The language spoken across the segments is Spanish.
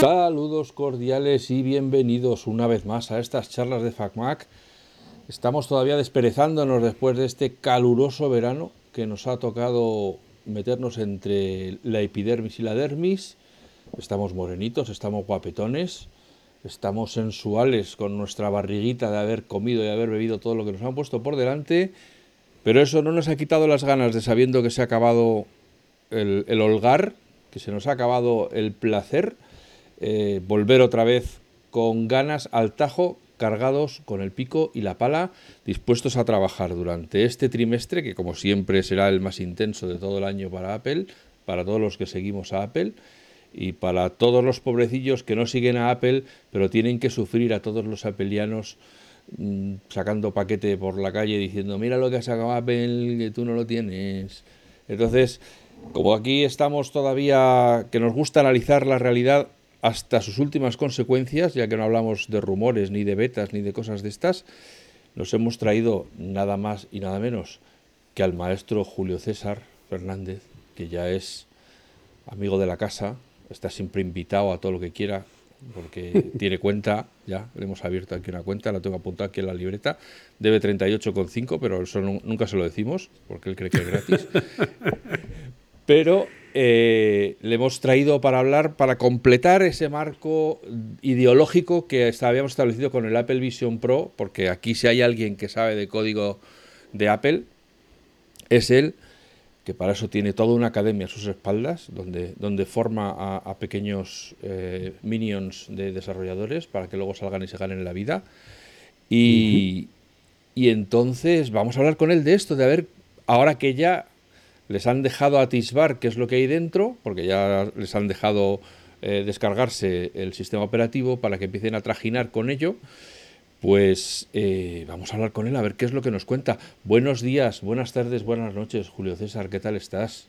Saludos cordiales y bienvenidos una vez más a estas charlas de FacMac. Estamos todavía desperezándonos después de este caluroso verano que nos ha tocado meternos entre la epidermis y la dermis. Estamos morenitos, estamos guapetones, estamos sensuales con nuestra barriguita de haber comido y haber bebido todo lo que nos han puesto por delante, pero eso no nos ha quitado las ganas de sabiendo que se ha acabado el, el holgar, que se nos ha acabado el placer, eh, volver otra vez con ganas al tajo, cargados con el pico y la pala, dispuestos a trabajar durante este trimestre, que como siempre será el más intenso de todo el año para Apple, para todos los que seguimos a Apple y para todos los pobrecillos que no siguen a Apple, pero tienen que sufrir a todos los apelianos mm, sacando paquete por la calle diciendo, mira lo que ha sacado Apple, que tú no lo tienes. Entonces, como aquí estamos todavía, que nos gusta analizar la realidad hasta sus últimas consecuencias, ya que no hablamos de rumores, ni de betas, ni de cosas de estas, nos hemos traído nada más y nada menos que al maestro Julio César Fernández, que ya es amigo de la casa, está siempre invitado a todo lo que quiera, porque tiene cuenta, ya le hemos abierto aquí una cuenta, la tengo apuntada aquí en la libreta, debe 38,5, pero eso nunca se lo decimos, porque él cree que es gratis. pero eh, le hemos traído para hablar, para completar ese marco ideológico que habíamos establecido con el Apple Vision Pro, porque aquí si hay alguien que sabe de código de Apple, es él que para eso tiene toda una academia a sus espaldas, donde, donde forma a, pequeños eh, minions de desarrolladores para que luego salgan y se ganen la vida. Y, y entonces vamos a hablar con él de esto, de a ver, ahora que ya les han dejado atisbar qué es lo que hay dentro, porque ya les han dejado eh, descargarse el sistema operativo para que empiecen a trajinar con ello pues eh, vamos a hablar con él a ver qué es lo que nos cuenta. Buenos días, buenas tardes, buenas noches, Julio César, ¿qué tal estás?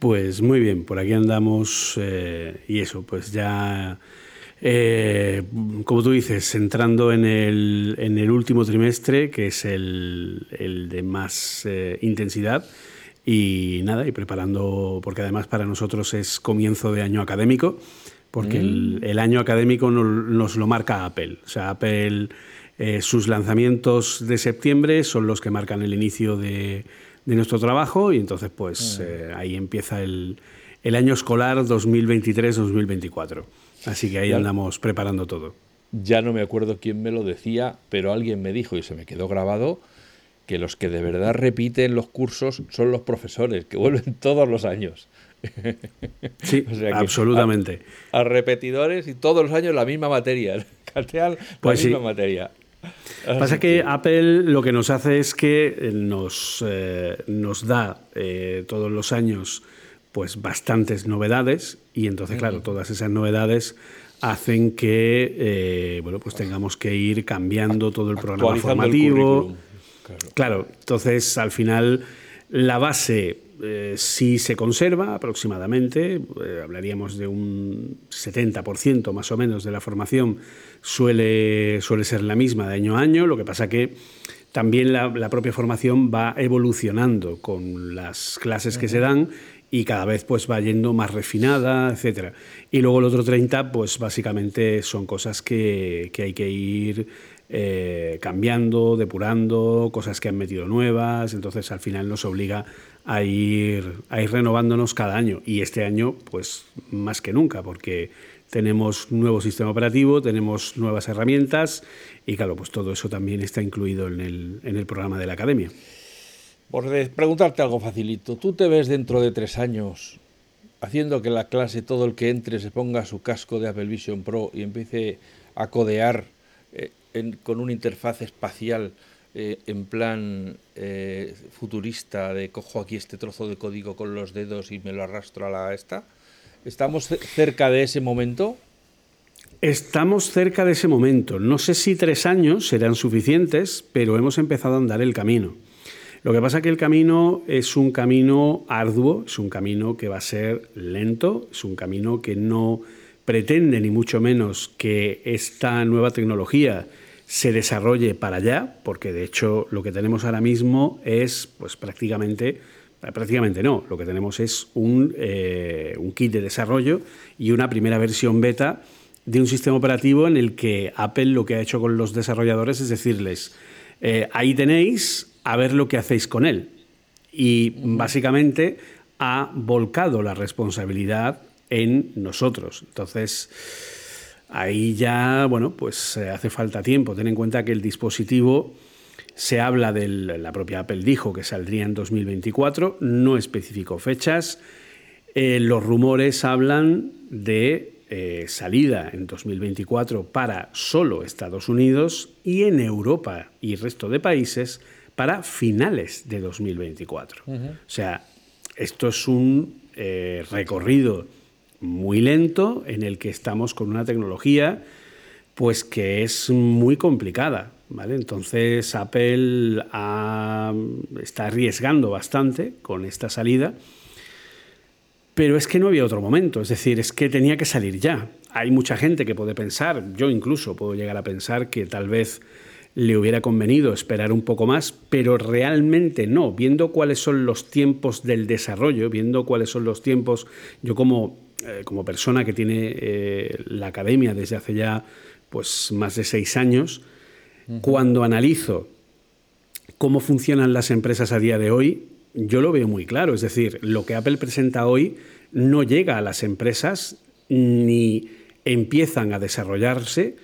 Pues muy bien, por aquí andamos eh, y eso, pues ya, como tú dices, entrando en el, en el último trimestre, que es el, el de más intensidad. Y nada, y preparando, porque además para nosotros es comienzo de año académico porque mm. el, año académico nos, lo marca Apple. O sea, Apple, eh, sus lanzamientos de septiembre son los que marcan el inicio de, nuestro trabajo y entonces pues mm. eh, ahí empieza el, año escolar 2023-2024. Así que ahí andamos preparando todo. Ya no me acuerdo quién me lo decía, pero alguien me dijo y se me quedó grabado que los que de verdad repiten los cursos son los profesores, que vuelven todos los años. Sí, absolutamente. A, repetidores y todos los años la misma materia. la pues misma materia. Pasa que Apple lo que nos hace es que nos, eh, nos da eh, todos los años pues bastantes novedades y entonces, claro, todas esas novedades hacen que eh, bueno, pues tengamos que ir cambiando todo el programa formativo. Claro. claro, entonces al final la base eh, si se conserva aproximadamente, eh, hablaríamos de un 70% más o menos de la formación suele, suele ser la misma de año a año, lo que pasa que también la, propia formación va evolucionando con las clases que se dan y cada vez pues va yendo más refinada, etcétera. Y luego el otro 30 pues básicamente son cosas que, que hay que ir eh, cambiando, depurando, cosas que han metido nuevas, entonces al final nos obliga a ir, a ir renovándonos cada año. Y este año pues más que nunca porque tenemos nuevo sistema operativo, tenemos nuevas herramientas y claro, pues todo eso también está incluido en el, en el programa de la academia. Por preguntarte algo facilito, ¿tú te ves dentro de tres años haciendo que la clase, todo el que entre, se ponga su casco de Apple Vision Pro y empiece a codear eh, con una interfaz espacial eh, en plan eh, futurista de cojo aquí este trozo de código con los dedos y me lo arrastro a la esta? ¿Estamos cerca de ese momento? Estamos cerca de ese momento. No sé si tres años serán suficientes, pero hemos empezado a andar el camino. Lo que pasa es que el camino es un camino arduo, es un camino que va a ser lento, es un camino que no pretende ni mucho menos que esta nueva tecnología se desarrolle para allá, porque de hecho lo que tenemos ahora mismo es pues prácticamente Prácticamente no. Lo que tenemos es un, un kit de desarrollo y una primera versión beta de un sistema operativo en el que Apple lo que ha hecho con los desarrolladores es decirles, eh, ahí tenéis a ver lo que hacéis con él. Y básicamente ha volcado la responsabilidad en nosotros. Entonces, ahí ya, bueno, pues eh, hace falta tiempo. Ten en cuenta que el dispositivo se habla de la propia Apple dijo que saldría en 2024, no especificó fechas. Eh, los rumores hablan de eh, salida en 2024 para solo Estados Unidos y en Europa y resto de países para finales de 2024. O sea, esto es un eh, recorrido muy lento en el que estamos con una tecnología pues que es muy complicada. ¿vale? Entonces Apple está arriesgando bastante con esta salida pero es que no había otro momento, es decir, es que tenía que salir ya. Hay mucha gente que puede pensar, yo incluso puedo llegar a pensar que tal vez le hubiera convenido esperar un poco más, pero realmente no. Viendo cuáles son los tiempos del desarrollo, viendo cuáles son los tiempos, yo como, eh, como persona que tiene eh, la academia desde hace ya pues, más de seis años, cuando analizo cómo funcionan las empresas a día de hoy, yo lo veo muy claro. Es decir, lo que Apple presenta hoy no llega a las empresas ni empiezan a desarrollarse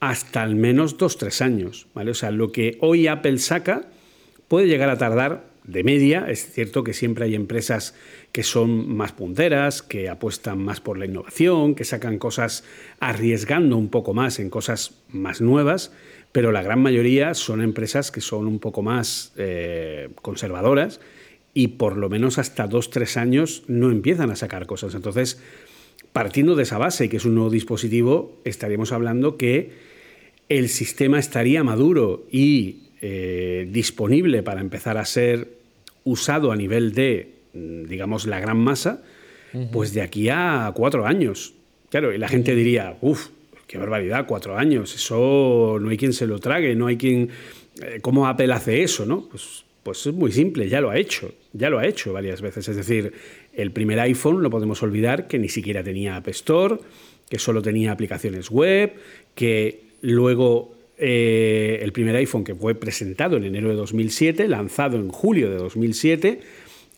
hasta al menos dos, tres años. ¿vale? O sea, lo que hoy Apple saca puede llegar a tardar de media. Es cierto que siempre hay empresas que son más punteras, que apuestan más por la innovación, que sacan cosas arriesgando un poco más en cosas más nuevas, pero la gran mayoría son empresas que son un poco más eh, conservadoras y por lo menos hasta dos, tres años no empiezan a sacar cosas. Entonces, partiendo de esa base, que es un nuevo dispositivo, estaríamos hablando que el sistema estaría maduro y eh, disponible para empezar a ser usado a nivel de, mm, digamos, la gran masa, pues de aquí a cuatro años. Claro, y la gente diría, uff, qué barbaridad, cuatro años, eso no hay quien se lo trague, no hay quien... Eh, ¿Cómo Apple hace eso, no? Pues pues es muy simple, ya lo ha hecho, ya lo ha hecho varias veces. Es decir, el primer iPhone, no podemos olvidar que ni siquiera tenía App Store, que solo tenía aplicaciones web, que luego eh, el primer iPhone que fue presentado en enero de 2007, lanzado en julio de 2007,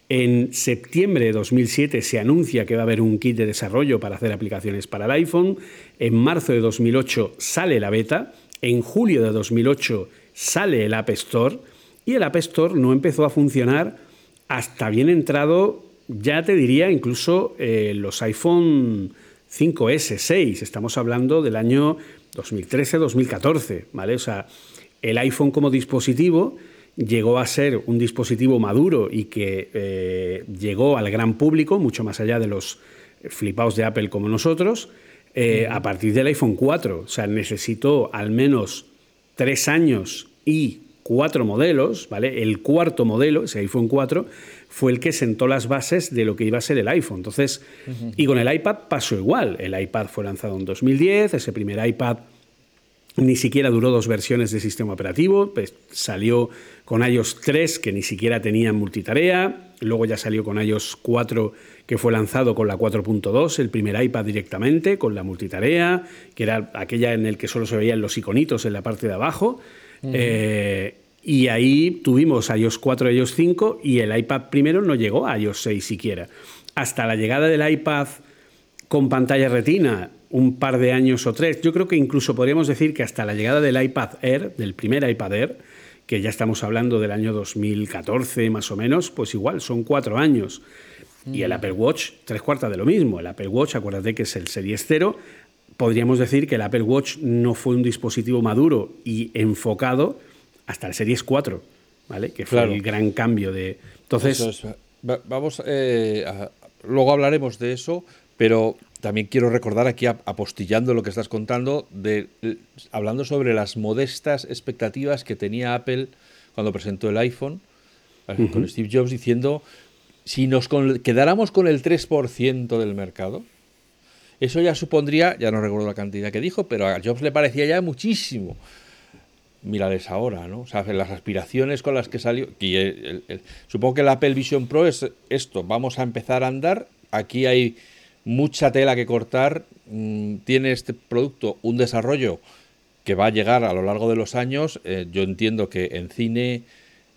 en septiembre de 2007 se anuncia que va a haber un kit de desarrollo para hacer aplicaciones para el iPhone, en marzo de 2008 sale la beta, en julio de 2008 sale el App Store, y el App Store no empezó a funcionar hasta bien entrado, ya te diría, incluso eh, los iPhone 5S, 6. Estamos hablando del año 2013-2014, ¿vale? O sea, el iPhone como dispositivo llegó a ser un dispositivo maduro y que eh, llegó al gran público, mucho más allá de los flipados de Apple como nosotros, eh, a partir del iPhone 4. O sea, necesitó al menos tres años y cuatro modelos, ¿vale? El cuarto modelo, ese iPhone 4, fue el que sentó las bases de lo que iba a ser el iPhone. Entonces, y con el iPad pasó igual. El iPad fue lanzado en 2010, ese primer iPad ni siquiera duró dos versiones de sistema operativo, pues salió con iOS 3 que ni siquiera tenía multitarea, luego ya salió con iOS 4 que fue lanzado con la 4.2, el primer iPad directamente con la multitarea, que era aquella en el que solo se veían los iconitos en la parte de abajo. Eh, y ahí tuvimos iOS 4, iOS 5 y el iPad primero no llegó a iOS 6 siquiera. Hasta la llegada del iPad con pantalla retina, un par de años o tres, yo creo que incluso podríamos decir que hasta la llegada del iPad Air, del primer iPad Air, que ya estamos hablando del año 2014 más o menos, pues igual, son cuatro años. Y el Apple Watch, tres cuartas de lo mismo. El Apple Watch, acuérdate que es el Series 0, podríamos decir que el Apple Watch no fue un dispositivo maduro y enfocado hasta el Series 4, ¿vale? Que fue el gran cambio de. Entonces. vamos. Eh, luego hablaremos de eso, pero también quiero recordar aquí, apostillando lo que estás contando, de, hablando sobre las modestas expectativas que tenía Apple cuando presentó el iPhone, con Steve Jobs diciendo: si nos quedáramos con el 3% del mercado, eso ya supondría, ya no recuerdo la cantidad que dijo, pero a Jobs le parecía ya muchísimo. Mírales ahora, ¿no? O sea, las aspiraciones con las que salió. supongo que el Apple Vision Pro es esto. Vamos a empezar a andar. Aquí hay mucha tela que cortar. Mm, tiene este producto un desarrollo que va a llegar a lo largo de los años. Eh, yo entiendo que en cine,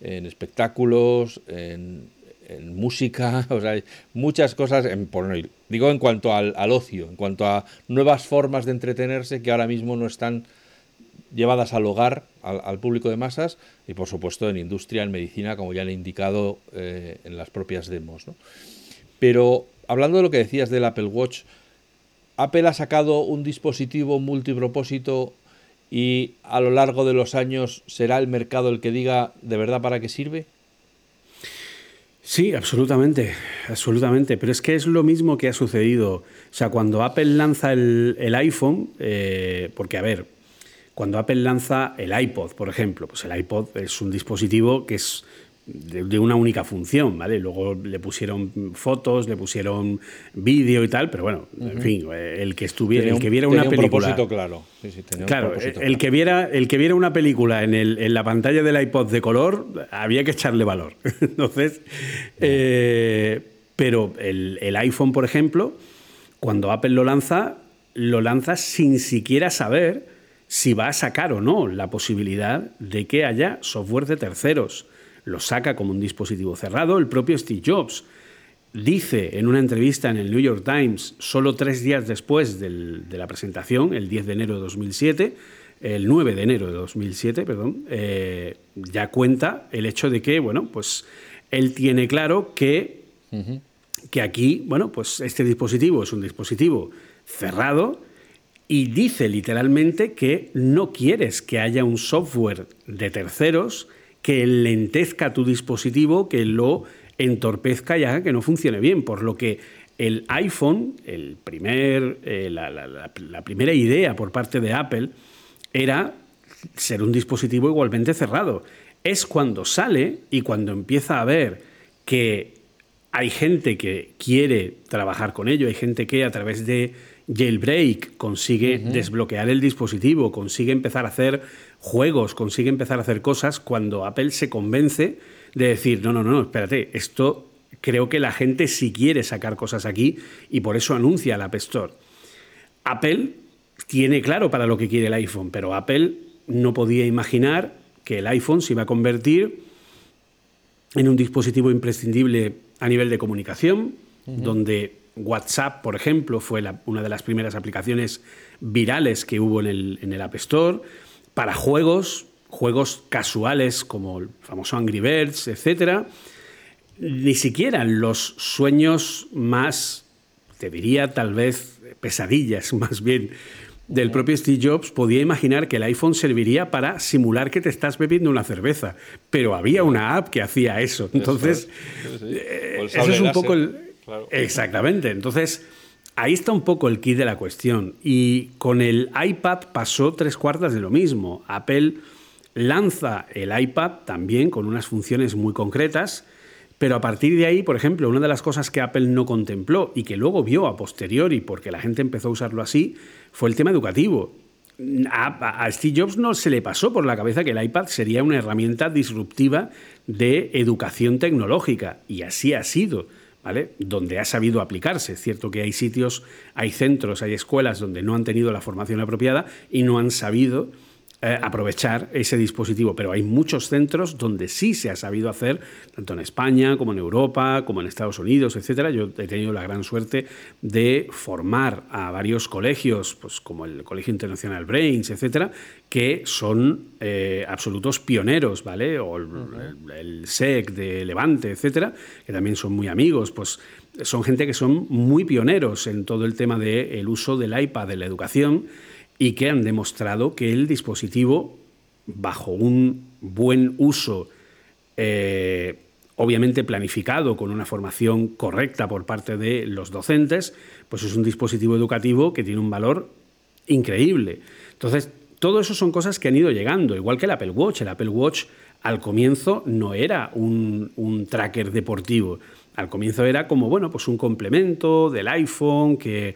en espectáculos, en, música, o sea, muchas cosas. En, digo en cuanto al ocio, en cuanto a nuevas formas de entretenerse que ahora mismo no están llevadas al hogar, al, público de masas y por supuesto en industria, en medicina, como ya le he indicado eh, en las propias demos. Pero hablando de lo que decías del Apple Watch, Apple ha sacado un dispositivo multipropósito y a lo largo de los años será el mercado el que diga de verdad para qué sirve. Sí, absolutamente, absolutamente. Pero es que es lo mismo que ha sucedido. O sea, cuando Apple lanza el, iPhone, eh, porque a ver, cuando Apple lanza el iPod, por ejemplo, pues el iPod es un dispositivo que es de, una única función, ¿vale? Luego le pusieron fotos, le pusieron vídeo y tal, pero bueno, en fin, el que estuviera, el que viera una película. claro. claro, el, que viera, el que viera una película en, el, en la pantalla del iPod de color, había que echarle valor. Entonces, eh, pero el, el iPhone, por ejemplo, cuando Apple lo lanza, lo lanza sin siquiera saber si va a sacar o no la posibilidad de que haya software de terceros. Lo saca como un dispositivo cerrado el propio Steve Jobs. Dice en una entrevista en el New York Times, solo tres días después de la presentación, el 10 de enero de 2007, el 9 de enero de 2007, perdón, eh, ya cuenta el hecho de que, bueno, pues él tiene claro que, que aquí, bueno, pues este dispositivo es un dispositivo cerrado, y dice literalmente que no quieres que haya un software de terceros que lentezca tu dispositivo, que lo entorpezca y haga que no funcione bien, por lo que el iPhone, el primer, eh, la, primera idea por parte de Apple era ser un dispositivo igualmente cerrado. Es cuando sale y cuando empieza a ver que hay gente que quiere trabajar con ello, hay gente que a través de jailbreak, consigue desbloquear el dispositivo, consigue empezar a hacer juegos, consigue empezar a hacer cosas cuando Apple se convence de decir, no, no, no, espérate, esto creo que la gente sí quiere sacar cosas aquí y por eso anuncia la App Store. Apple tiene claro para lo que quiere el iPhone, pero Apple no podía imaginar que el iPhone se iba a convertir en un dispositivo imprescindible a nivel de comunicación, donde WhatsApp, por ejemplo, fue una de las primeras aplicaciones virales que hubo en el, App Store. Para juegos, juegos casuales como el famoso Angry Birds, etc. Ni siquiera los sueños más, te diría tal vez pesadillas más bien, del propio Steve Jobs podía imaginar que el iPhone serviría para simular que te estás bebiendo una cerveza, pero había una app que hacía eso. Entonces, eh, eso es un poco el, Exactamente. Entonces, ahí está un poco el kit de la cuestión. Y con el iPad pasó tres cuartas de lo mismo. Apple lanza el iPad también con unas funciones muy concretas, pero a partir de ahí, por ejemplo, una de las cosas que Apple no contempló y que luego vio a posteriori, porque la gente empezó a usarlo así, fue el tema educativo. A, Steve Jobs no se le pasó por la cabeza que el iPad sería una herramienta disruptiva de educación tecnológica, y así ha sido. Donde ha sabido aplicarse. Es cierto que hay sitios, hay centros, hay escuelas donde no han tenido la formación apropiada y no han sabido eh, aprovechar ese dispositivo, pero hay muchos centros donde sí se ha sabido hacer, tanto en España como en Europa, como en Estados Unidos, etcétera. Yo he tenido la gran suerte de formar a varios colegios, pues como el Colegio Internacional Brains, etcétera, que son eh, absolutos pioneros, ¿vale? O el, SEC de Levante, etcétera, que también son muy amigos, pues son gente que son muy pioneros en todo el tema del uso del iPad de la educación y que han demostrado que el dispositivo, bajo un buen uso, eh, obviamente planificado, con una formación correcta por parte de los docentes, pues es un dispositivo educativo que tiene un valor increíble. Entonces, todo eso son cosas que han ido llegando, igual que el Apple Watch. El Apple Watch al comienzo no era un, un tracker deportivo. Al comienzo era como, bueno, pues un complemento del iPhone que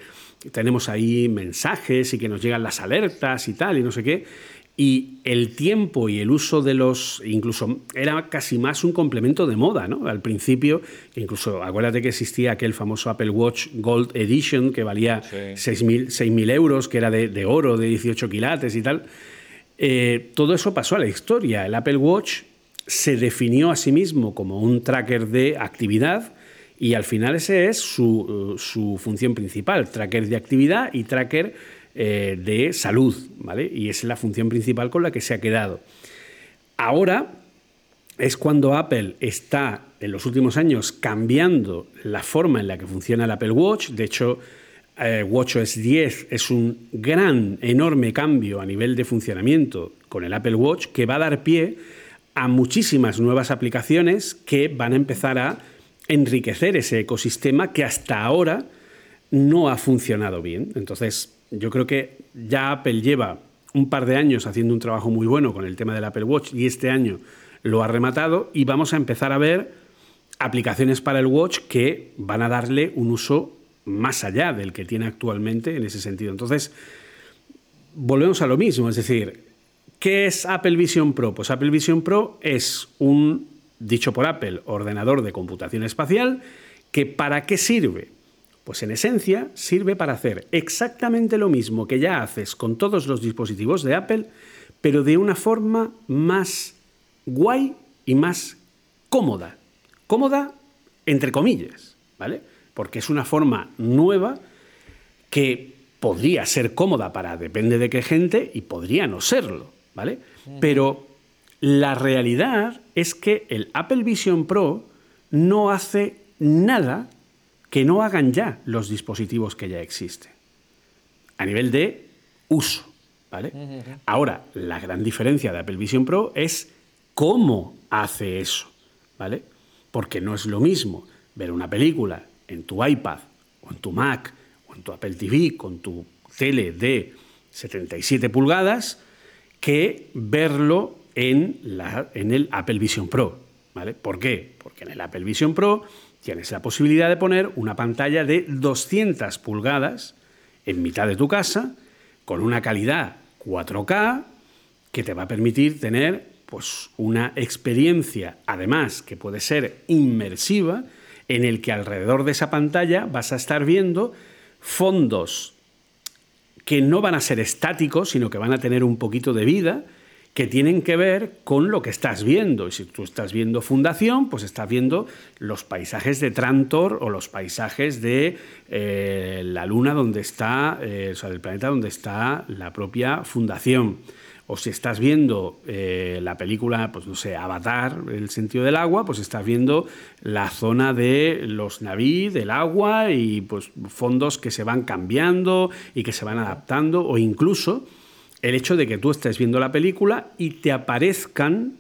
tenemos ahí mensajes y que nos llegan las alertas y tal, y no sé qué. y el tiempo y el uso de los, incluso era casi más un complemento de moda, ¿no? Al principio, incluso acuérdate que existía aquel famoso Apple Watch Gold Edition que valía 6.000 euros, que era de, oro, de 18 quilates y tal. Eh, todo eso pasó a la historia. El Apple Watch se definió a sí mismo como un tracker de actividad y al final ese es su, su función principal, tracker de actividad y tracker eh, de salud, ¿vale? Y es la función principal con la que se ha quedado. Ahora es cuando Apple está en los últimos años cambiando la forma en la que funciona el Apple Watch. De hecho, eh, WatchOS 10 es un gran, enorme cambio a nivel de funcionamiento con el Apple Watch que va a dar pie a muchísimas nuevas aplicaciones que van a empezar a enriquecer ese ecosistema que hasta ahora no ha funcionado bien. Entonces, yo creo que ya Apple lleva un par de años haciendo un trabajo muy bueno con el tema del Apple Watch y este año lo ha rematado y vamos a empezar a ver aplicaciones para el Watch que van a darle un uso más allá del que tiene actualmente en ese sentido. Entonces, volvemos a lo mismo, es decir, ¿qué es Apple Vision Pro? Pues Apple Vision Pro es un, dicho por Apple, ordenador de computación espacial que ¿para qué sirve? Pues en esencia sirve para hacer exactamente lo mismo que ya haces con todos los dispositivos de Apple, pero de una forma más guay y más cómoda. Cómoda entre comillas, ¿vale? Porque es una forma nueva que podría ser cómoda para depende de qué gente y podría no serlo, ¿vale? Pero la realidad es que el Apple Vision Pro no hace nada que no hagan ya los dispositivos que ya existen. A nivel de uso. ¿vale? Ahora, la gran diferencia de Apple Vision Pro es cómo hace eso. ¿vale? Porque no es lo mismo ver una película en tu iPad o en tu Mac o en tu Apple TV con tu tele de 77 pulgadas que verlo en, el Apple Vision Pro. ¿vale? ¿Por qué? Porque en el Apple Vision Pro tienes la posibilidad de poner una pantalla de 200 pulgadas en mitad de tu casa con una calidad 4K que te va a permitir tener pues, una experiencia, además que puede ser inmersiva, en el que alrededor de esa pantalla vas a estar viendo fondos que no van a ser estáticos, sino que van a tener un poquito de vida, que tienen que ver con lo que estás viendo. Y si tú estás viendo Fundación, pues estás viendo los paisajes de Trantor o los paisajes de eh, la Luna donde está, eh, o sea, del planeta donde está la propia Fundación. O si estás viendo eh, la película, pues no sé, Avatar, el sentido del agua, pues estás viendo la zona de los naví, del agua y pues fondos que se van cambiando y que se van adaptando o incluso el hecho de que tú estés viendo la película y te aparezcan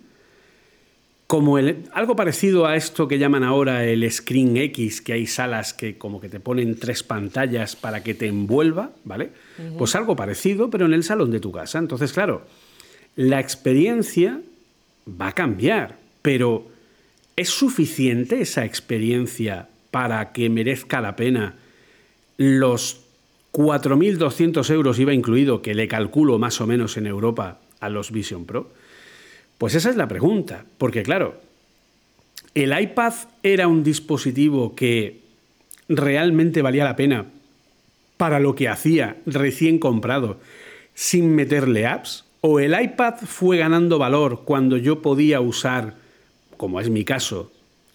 como algo parecido a esto que llaman ahora el Screen X, que hay salas que como que te ponen tres pantallas para que te envuelva, ¿vale? Pues algo parecido, pero en el salón de tu casa. Entonces, claro, la experiencia va a cambiar, pero ¿es suficiente esa experiencia para que merezca la pena los 4.200 euros iba incluido, que le calculo más o menos en Europa a los Vision Pro? Pues esa es la pregunta, porque claro, ¿el iPad era un dispositivo que realmente valía la pena para lo que hacía recién comprado sin meterle apps? ¿O el iPad fue ganando valor cuando yo podía usar, como es mi caso,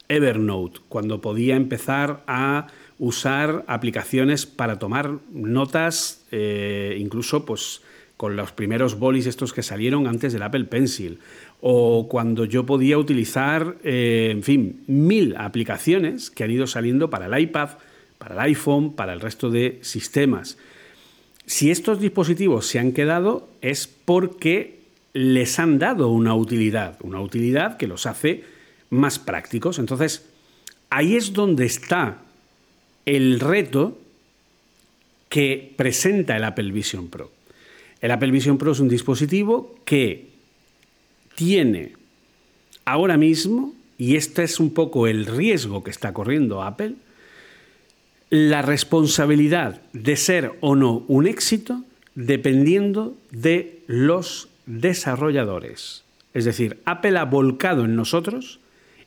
Evernote, cuando podía empezar a usar aplicaciones para tomar notas, eh, incluso pues, con los primeros bolis estos que salieron antes del Apple Pencil, o cuando yo podía utilizar, eh, en fin, mil aplicaciones que han ido saliendo para el iPad, para el iPhone, para el resto de sistemas. Si estos dispositivos se han quedado es porque les han dado una utilidad, una utilidad que los hace más prácticos. Entonces, ahí es donde está el reto que presenta el Apple Vision Pro. El Apple Vision Pro es un dispositivo que tiene ahora mismo, y este es un poco el riesgo que está corriendo Apple, la responsabilidad de ser o no un éxito dependiendo de los desarrolladores. Es decir, Apple ha volcado en nosotros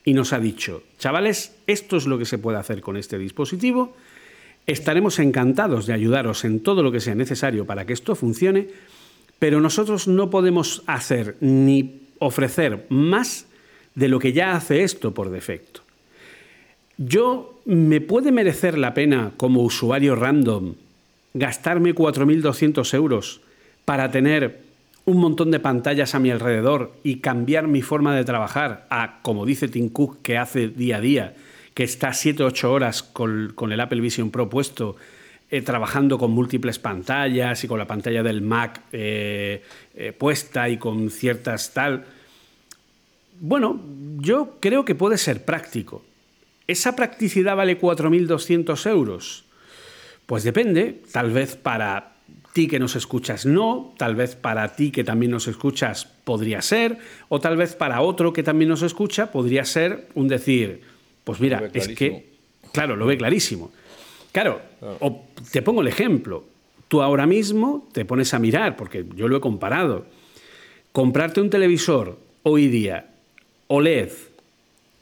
y nos ha dicho, chavales, esto es lo que se puede hacer con este dispositivo, estaremos encantados de ayudaros en todo lo que sea necesario para que esto funcione, pero nosotros no podemos hacer ni ofrecer más de lo que ya hace esto por defecto. Yo me puede merecer la pena como usuario random gastarme 4.200 euros para tener un montón de pantallas a mi alrededor y cambiar mi forma de trabajar a, como dice Tim Cook, que hace día a día, que está 7 o 8 horas con, el Apple Vision Pro puesto, eh, trabajando con múltiples pantallas y con la pantalla del Mac eh, eh, puesta y con ciertas tal. Bueno, yo creo que puede ser práctico. ¿Esa practicidad vale 4.200 euros? Pues depende, tal vez para ti que nos escuchas no, tal vez para ti que también nos escuchas podría ser, o tal vez para otro que también nos escucha podría ser un decir, pues mira, es que, claro, lo ve clarísimo. Claro, O te pongo el ejemplo, tú ahora mismo te pones a mirar, porque yo lo he comparado, comprarte un televisor hoy día OLED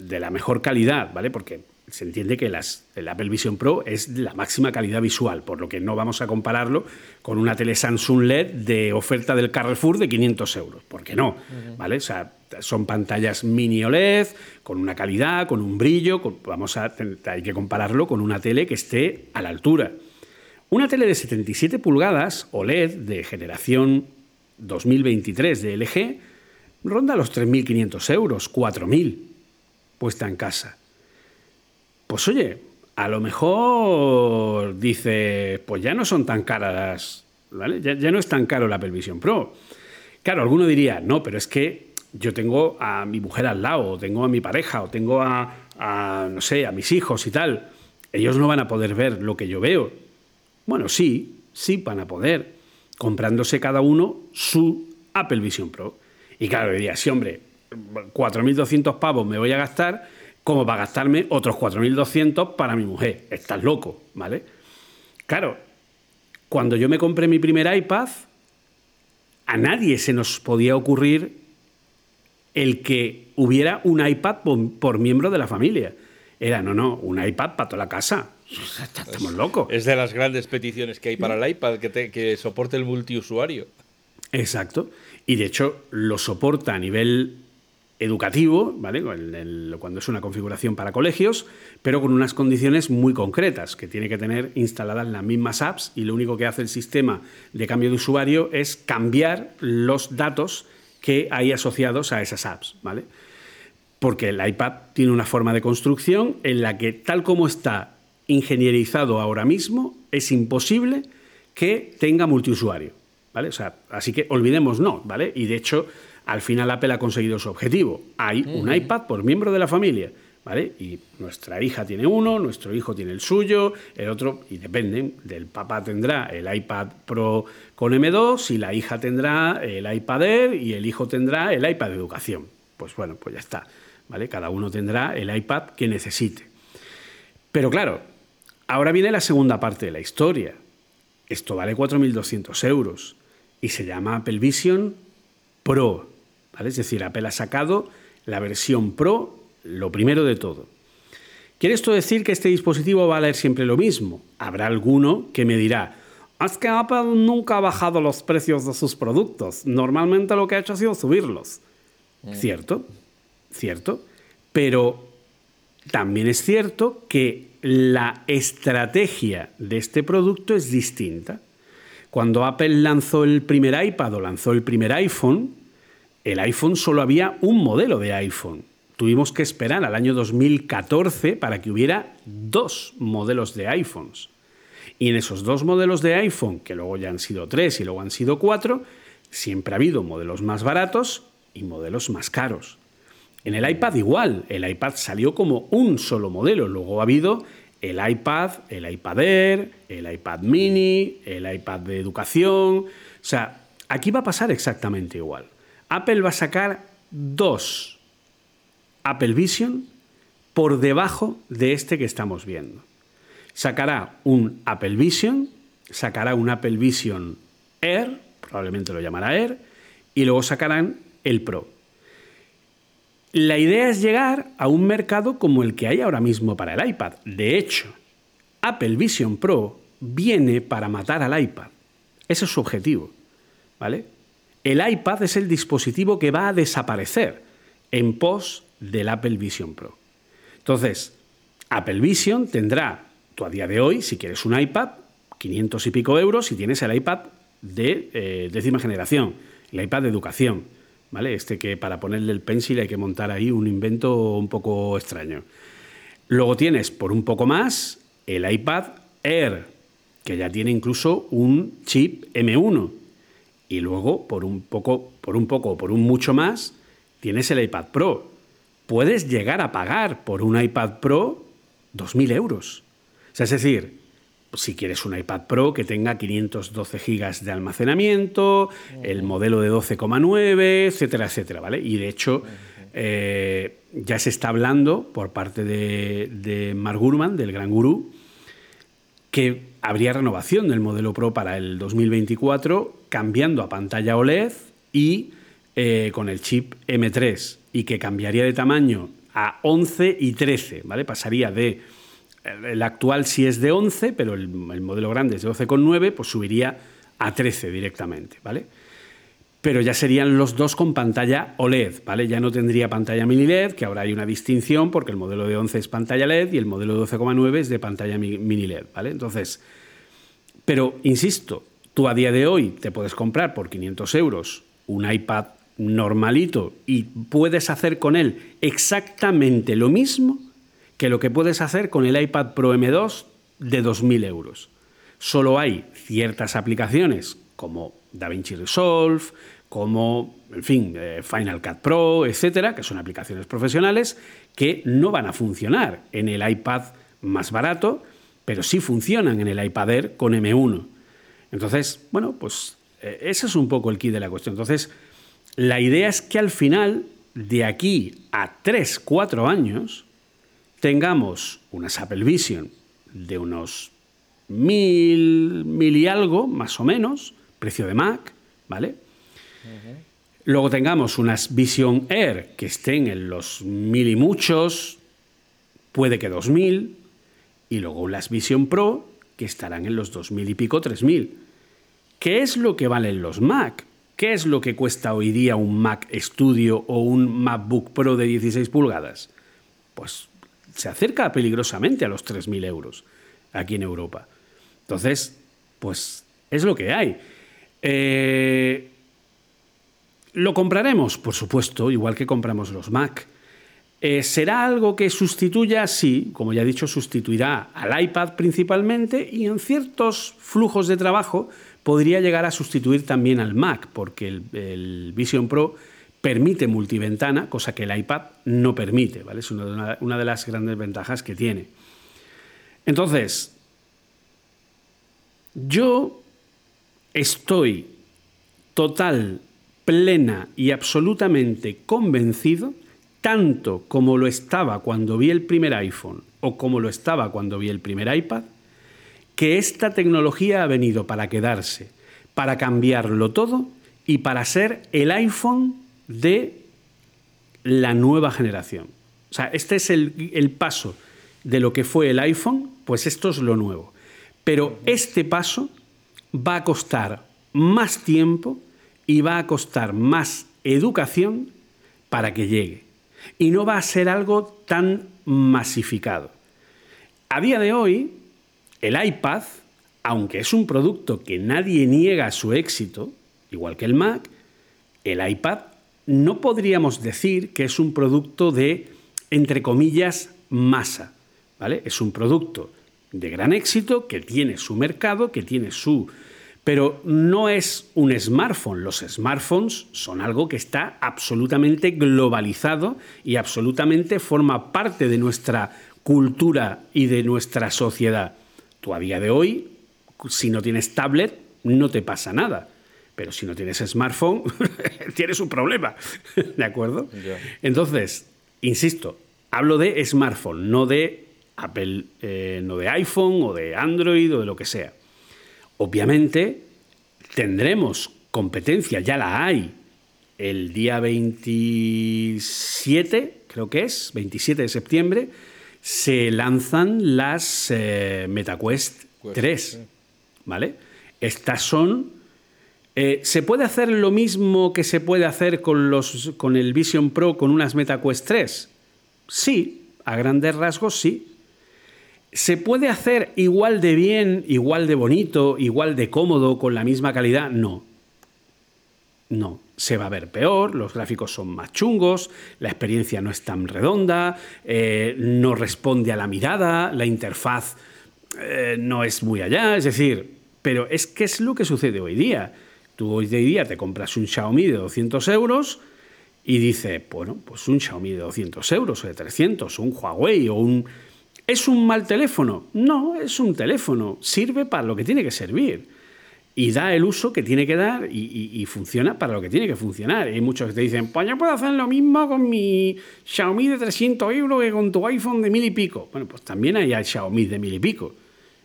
de la mejor calidad, ¿vale? Porque se entiende que las, el Apple Vision Pro es la máxima calidad visual, por lo que no vamos a compararlo con una tele Samsung LED de oferta del Carrefour de 500 euros, ¿por qué no? ¿Vale? O sea, son pantallas mini OLED, con una calidad, con un brillo, vamos a, hay que compararlo con una tele que esté a la altura. Una tele de 77 pulgadas OLED de generación 2023 de LG ronda los 3.500 euros, 4.000 puesta en casa pues oye, a lo mejor dice, pues ya no son tan caras, ¿vale? Ya, no es tan caro la Apple Vision Pro. Claro, alguno diría, no, pero es que yo tengo a mi mujer al lado, o tengo a mi pareja, o tengo a, a, no sé, a mis hijos y tal. Ellos no van a poder ver lo que yo veo. Bueno, sí, sí van a poder, comprándose cada uno su Apple Vision Pro. Y claro, diría, sí, hombre, 4.200 pavos me voy a gastar como para gastarme otros 4.200 para mi mujer. Estás loco, ¿vale? Claro, cuando yo me compré mi primer iPad, a nadie se nos podía ocurrir el que hubiera un iPad por, miembro de la familia. Era, no, no, un iPad para toda la casa. Estamos locos. Es de las grandes peticiones que hay para el iPad, que, que soporte el multiusuario. Exacto. Y de hecho lo soporta a nivel educativo, ¿vale? cuando es una configuración para colegios, pero con unas condiciones muy concretas, que tiene que tener instaladas las mismas apps y lo único que hace el sistema de cambio de usuario es cambiar los datos que hay asociados a esas apps, ¿vale? Porque el iPad tiene una forma de construcción en la que tal como está ingenierizado ahora mismo, es imposible que tenga multiusuario, ¿vale? Así que olvidemos no, ¿vale? Y de hecho, al final Apple ha conseguido su objetivo. Hay un iPad por miembro de la familia. ¿Vale? Y nuestra hija tiene uno, nuestro hijo tiene el suyo, el otro, y dependen, del papá tendrá el iPad Pro con M2 y la hija tendrá el iPad Air y el hijo tendrá el iPad de educación. Pues bueno, pues ya está, ¿vale? Cada uno tendrá el iPad que necesite. Pero claro, ahora viene la segunda parte de la historia. Esto vale 4.200 euros y se llama Apple Vision Pro. Es decir, Apple ha sacado la versión Pro, lo primero de todo. ¿Quiere esto decir que este dispositivo va a valer siempre lo mismo? Habrá alguno que me dirá, es que Apple nunca ha bajado los precios de sus productos. Normalmente lo que ha hecho ha sido subirlos. Mm. Cierto, cierto. Pero también es cierto que la estrategia de este producto es distinta. Cuando Apple lanzó el primer iPad o lanzó el primer iPhone, el iPhone solo había un modelo de iPhone. Tuvimos que esperar al año 2014 para que hubiera dos modelos de iPhones. Y en esos dos modelos de iPhone, que luego ya han sido tres y luego han sido cuatro, siempre ha habido modelos más baratos y modelos más caros. En el iPad igual, el iPad salió como un solo modelo, luego ha habido el iPad, el iPad Air, el iPad mini, el iPad de educación. O sea, aquí va a pasar exactamente igual. Apple va a sacar dos Apple Vision por debajo de este que estamos viendo. Sacará un Apple Vision, sacará un Apple Vision Air, probablemente lo llamará Air, y luego sacarán el Pro. La idea es llegar a un mercado como el que hay ahora mismo para el iPad. De hecho, Apple Vision Pro viene para matar al iPad. Ese es su objetivo. ¿Vale? El iPad es el dispositivo que va a desaparecer en pos del Apple Vision Pro. Entonces, Apple Vision tendrá, tú a día de hoy, si quieres un iPad, 500 y pico euros si tienes el iPad de eh, décima generación, el iPad de educación, ¿vale? Este que para ponerle el pencil hay que montar ahí un invento un poco extraño. Luego tienes, por un poco más, el iPad Air, que ya tiene incluso un chip M1. Y luego, por un poco, por un poco, por un mucho más, tienes el iPad Pro. Puedes llegar a pagar por un iPad Pro 2.000 euros. O sea, es decir, si quieres un iPad Pro que tenga 512 GB de almacenamiento, el modelo de 12,9, etcétera, etcétera, ¿vale? Y de hecho, eh, ya se está hablando por parte de, de Mark Gurman, del gran gurú, que habría renovación del modelo Pro para el 2024, cambiando a pantalla OLED y eh, con el chip M3, y que cambiaría de tamaño a 11 y 13, ¿vale? Pasaría de el actual si es de 11, pero el, modelo grande es de 12,9, pues subiría a 13 directamente, ¿vale? Pero ya serían los dos con pantalla OLED, ¿vale? Ya no tendría pantalla mini LED, que ahora hay una distinción porque el modelo de 11 es pantalla LED y el modelo de 12,9 es de pantalla mini LED, ¿vale? Entonces, pero insisto, tú a día de hoy te puedes comprar por 500 euros un iPad normalito y puedes hacer con él exactamente lo mismo que lo que puedes hacer con el iPad Pro M2 de 2.000 euros. Solo hay ciertas aplicaciones como DaVinci Resolve, como, en fin, eh, Final Cut Pro, etcétera, que son aplicaciones profesionales que no van a funcionar en el iPad más barato, pero sí funcionan en el iPad Air con M1. Entonces, bueno, pues eh, ese es un poco el key de la cuestión. Entonces, la idea es que al final, de aquí a 3, 4 años, tengamos unas Apple Vision de unos mil, mil y algo, más o menos, precio de Mac, ¿vale? Luego tengamos unas Vision Air que estén en los mil y muchos, puede que dos mil, y luego las Vision Pro que estarán en los dos mil y pico, tres mil. ¿Qué es lo que valen los Mac? ¿Qué es lo que cuesta hoy día un Mac Studio o un MacBook Pro de 16 pulgadas? Pues se acerca peligrosamente a los 3.000 euros aquí en Europa. Entonces, pues es lo que hay. Eh, ¿Lo compraremos? Por supuesto, igual que compramos los Mac. Eh, ¿Será algo que sustituya? Sí, como ya he dicho, sustituirá al iPad principalmente y en ciertos flujos de trabajo podría llegar a sustituir también al Mac, porque el Vision Pro permite multiventana, cosa que el iPad no permite, ¿vale? Es una, una de las grandes ventajas que tiene. Entonces, yo estoy total, plena y absolutamente convencido, tanto como lo estaba cuando vi el primer iPhone o como lo estaba cuando vi el primer iPad, que esta tecnología ha venido para quedarse, para cambiarlo todo y para ser el iPhone de la nueva generación. O sea, este es el, paso de lo que fue el iPhone, pues esto es lo nuevo. Pero este paso va a costar más tiempo y va a costar más educación para que llegue. Y no va a ser algo tan masificado. A día de hoy, el iPad, aunque es un producto que nadie niega su éxito, igual que el Mac, el iPad no podríamos decir que es un producto de, entre comillas, masa. ¿vale? Es un producto de gran éxito, que tiene su mercado, que tiene su... Pero no es un smartphone. Los smartphones son algo que está absolutamente globalizado y absolutamente forma parte de nuestra cultura y de nuestra sociedad. Tú a día de hoy, si no tienes tablet, no te pasa nada. Pero si no tienes smartphone, tienes un problema. ¿De acuerdo? Entonces, insisto, hablo de smartphone, no de Apple, eh, no de iPhone o de Android o de lo que sea. Obviamente, tendremos competencia, ya la hay, el día 27, creo que es, 27 de septiembre, se lanzan las eh, MetaQuest 3. ¿Vale? Estas son. Eh, ¿Se puede hacer lo mismo que se puede hacer con, los, con el Vision Pro con unas MetaQuest 3? Sí, a grandes rasgos sí. ¿Se puede hacer igual de bien, igual de bonito, igual de cómodo, con la misma calidad? No. No, se va a ver peor, los gráficos son más chungos, la experiencia no es tan redonda, eh, no responde a la mirada, la interfaz eh, no es muy allá, es decir, pero es que es lo que sucede hoy día. Tú hoy día te compras un Xiaomi de 200 euros y dice, bueno, pues un Xiaomi de 200 euros o de 300, o un Huawei o un ¿Es un mal teléfono? No, es un teléfono. Sirve para lo que tiene que servir. Y da el uso que tiene que dar y, funciona para lo que tiene que funcionar. Hay muchos que te dicen, pues yo puedo hacer lo mismo con mi Xiaomi de 300 euros que con tu iPhone de mil y pico. Bueno, pues también hay Xiaomi de mil y pico.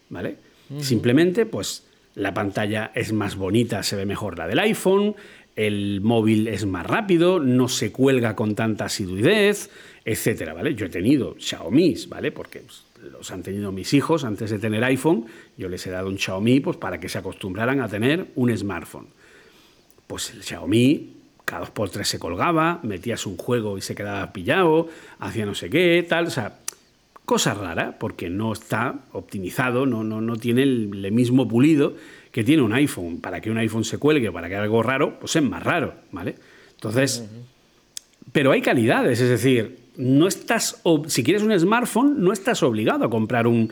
¿Vale? Simplemente, pues la pantalla es más bonita, se ve mejor la del iPhone, el móvil es más rápido, no se cuelga con tanta asiduidez, etcétera, ¿vale? Yo he tenido Xiaomi, ¿vale? Porque pues, los han tenido mis hijos antes de tener iPhone, yo les he dado un Xiaomi pues, para que se acostumbraran a tener un smartphone. Pues el Xiaomi cada dos por tres se colgaba, metías un juego y se quedaba pillado, hacía no sé qué, tal, o sea, cosa rara, porque no está optimizado, no, no, no tiene el, mismo pulido que tiene un iPhone. Para que un iPhone se cuelgue, para que algo raro, pues es más raro, ¿vale? Entonces, pero hay calidades, es decir, no estás, si quieres un smartphone, no estás obligado a comprar un,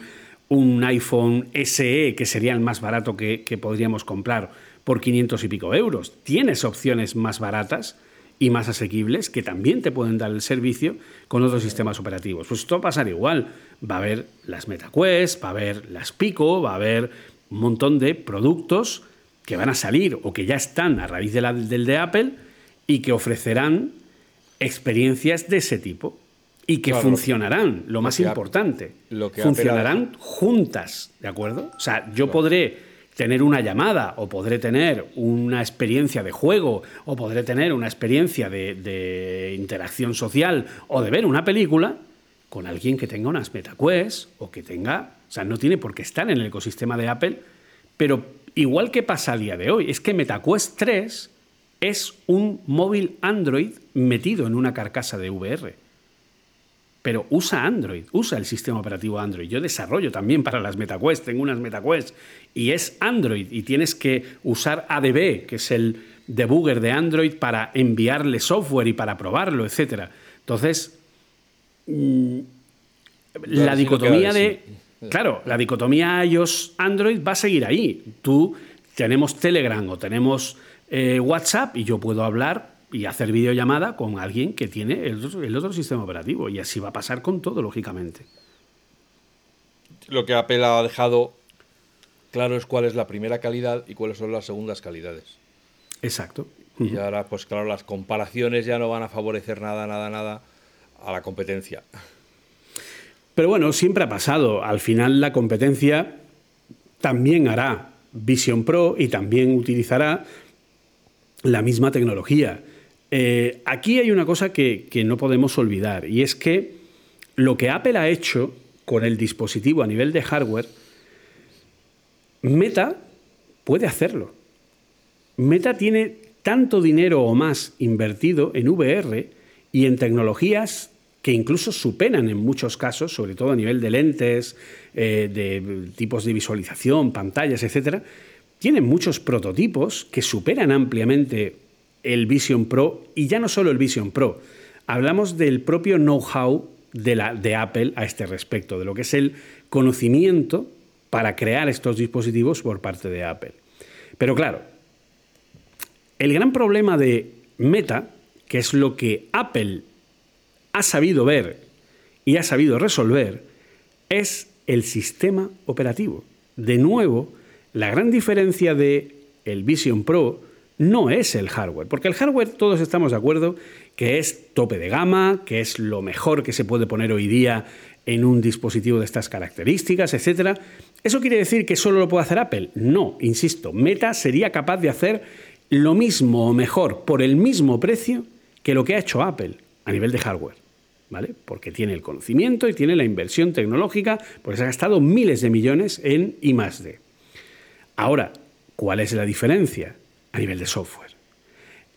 iPhone SE, que sería el más barato que, podríamos comprar por 500 y pico euros. Tienes opciones más baratas y más asequibles que también te pueden dar el servicio con otros sistemas operativos. Pues esto va a pasar igual. Va a haber las MetaQuest, va a haber las Pico, va a haber un montón de productos que van a salir o que ya están a raíz del de Apple y que ofrecerán experiencias de ese tipo y que funcionarán, lo, más importante, lo que funcionarán juntas, ¿de acuerdo? O sea, yo podré tener una llamada o podré tener una experiencia de juego o podré tener una experiencia de, de interacción social o de ver una película con alguien que tenga unas MetaQuest o que tenga, o sea, no tiene por qué estar en el ecosistema de Apple, pero igual que pasa a día de hoy, es que MetaQuest 3 es un móvil Android metido en una carcasa de VR. Pero usa Android, usa el sistema operativo Android. Yo desarrollo también para las MetaQuest, tengo unas MetaQuest y es Android y tienes que usar ADB, que es el debugger de Android para enviarle software y para probarlo, etc. Entonces, mm, la dicotomía de... Claro, la dicotomía iOS-Android va a seguir ahí. Tú tenemos Telegram o tenemos eh, WhatsApp y yo puedo hablar y hacer videollamada con alguien que tiene el otro, sistema operativo. Y así va a pasar con todo, lógicamente. Lo que Apple ha dejado claro es cuál es la primera calidad y cuáles son las segundas calidades. Exacto. Y ahora, pues claro, las comparaciones ya no van a favorecer nada, nada, nada a la competencia. Pero bueno, siempre ha pasado. Al final la competencia también hará Vision Pro y también utilizará la misma tecnología. Eh, aquí hay una cosa que, no podemos olvidar y es que lo que Apple ha hecho con el dispositivo a nivel de hardware, Meta puede hacerlo. Meta tiene tanto dinero o más invertido en VR y en tecnologías que incluso superan en muchos casos, sobre todo a nivel de lentes, eh, de tipos de visualización, pantallas, etcétera, tienen muchos prototipos que superan ampliamente el Vision Pro y ya no solo el Vision Pro. Hablamos del propio know-how de, Apple a este respecto, de lo que es el conocimiento para crear estos dispositivos por parte de Apple. Pero claro, el gran problema de Meta, que es lo que Apple ha sabido ver y ha sabido resolver, es el sistema operativo. De nuevo, la gran diferencia de el Vision Pro no es el hardware, porque el hardware todos estamos de acuerdo que es tope de gama, que es lo mejor que se puede poner hoy día en un dispositivo de estas características, etc. ¿Eso quiere decir que solo lo puede hacer Apple? No, insisto, Meta sería capaz de hacer lo mismo o mejor por el mismo precio que lo que ha hecho Apple a nivel de hardware. ¿Vale? Porque tiene el conocimiento y tiene la inversión tecnológica, porque se ha gastado miles de millones en I+D. Ahora, ¿cuál es la diferencia a nivel de software?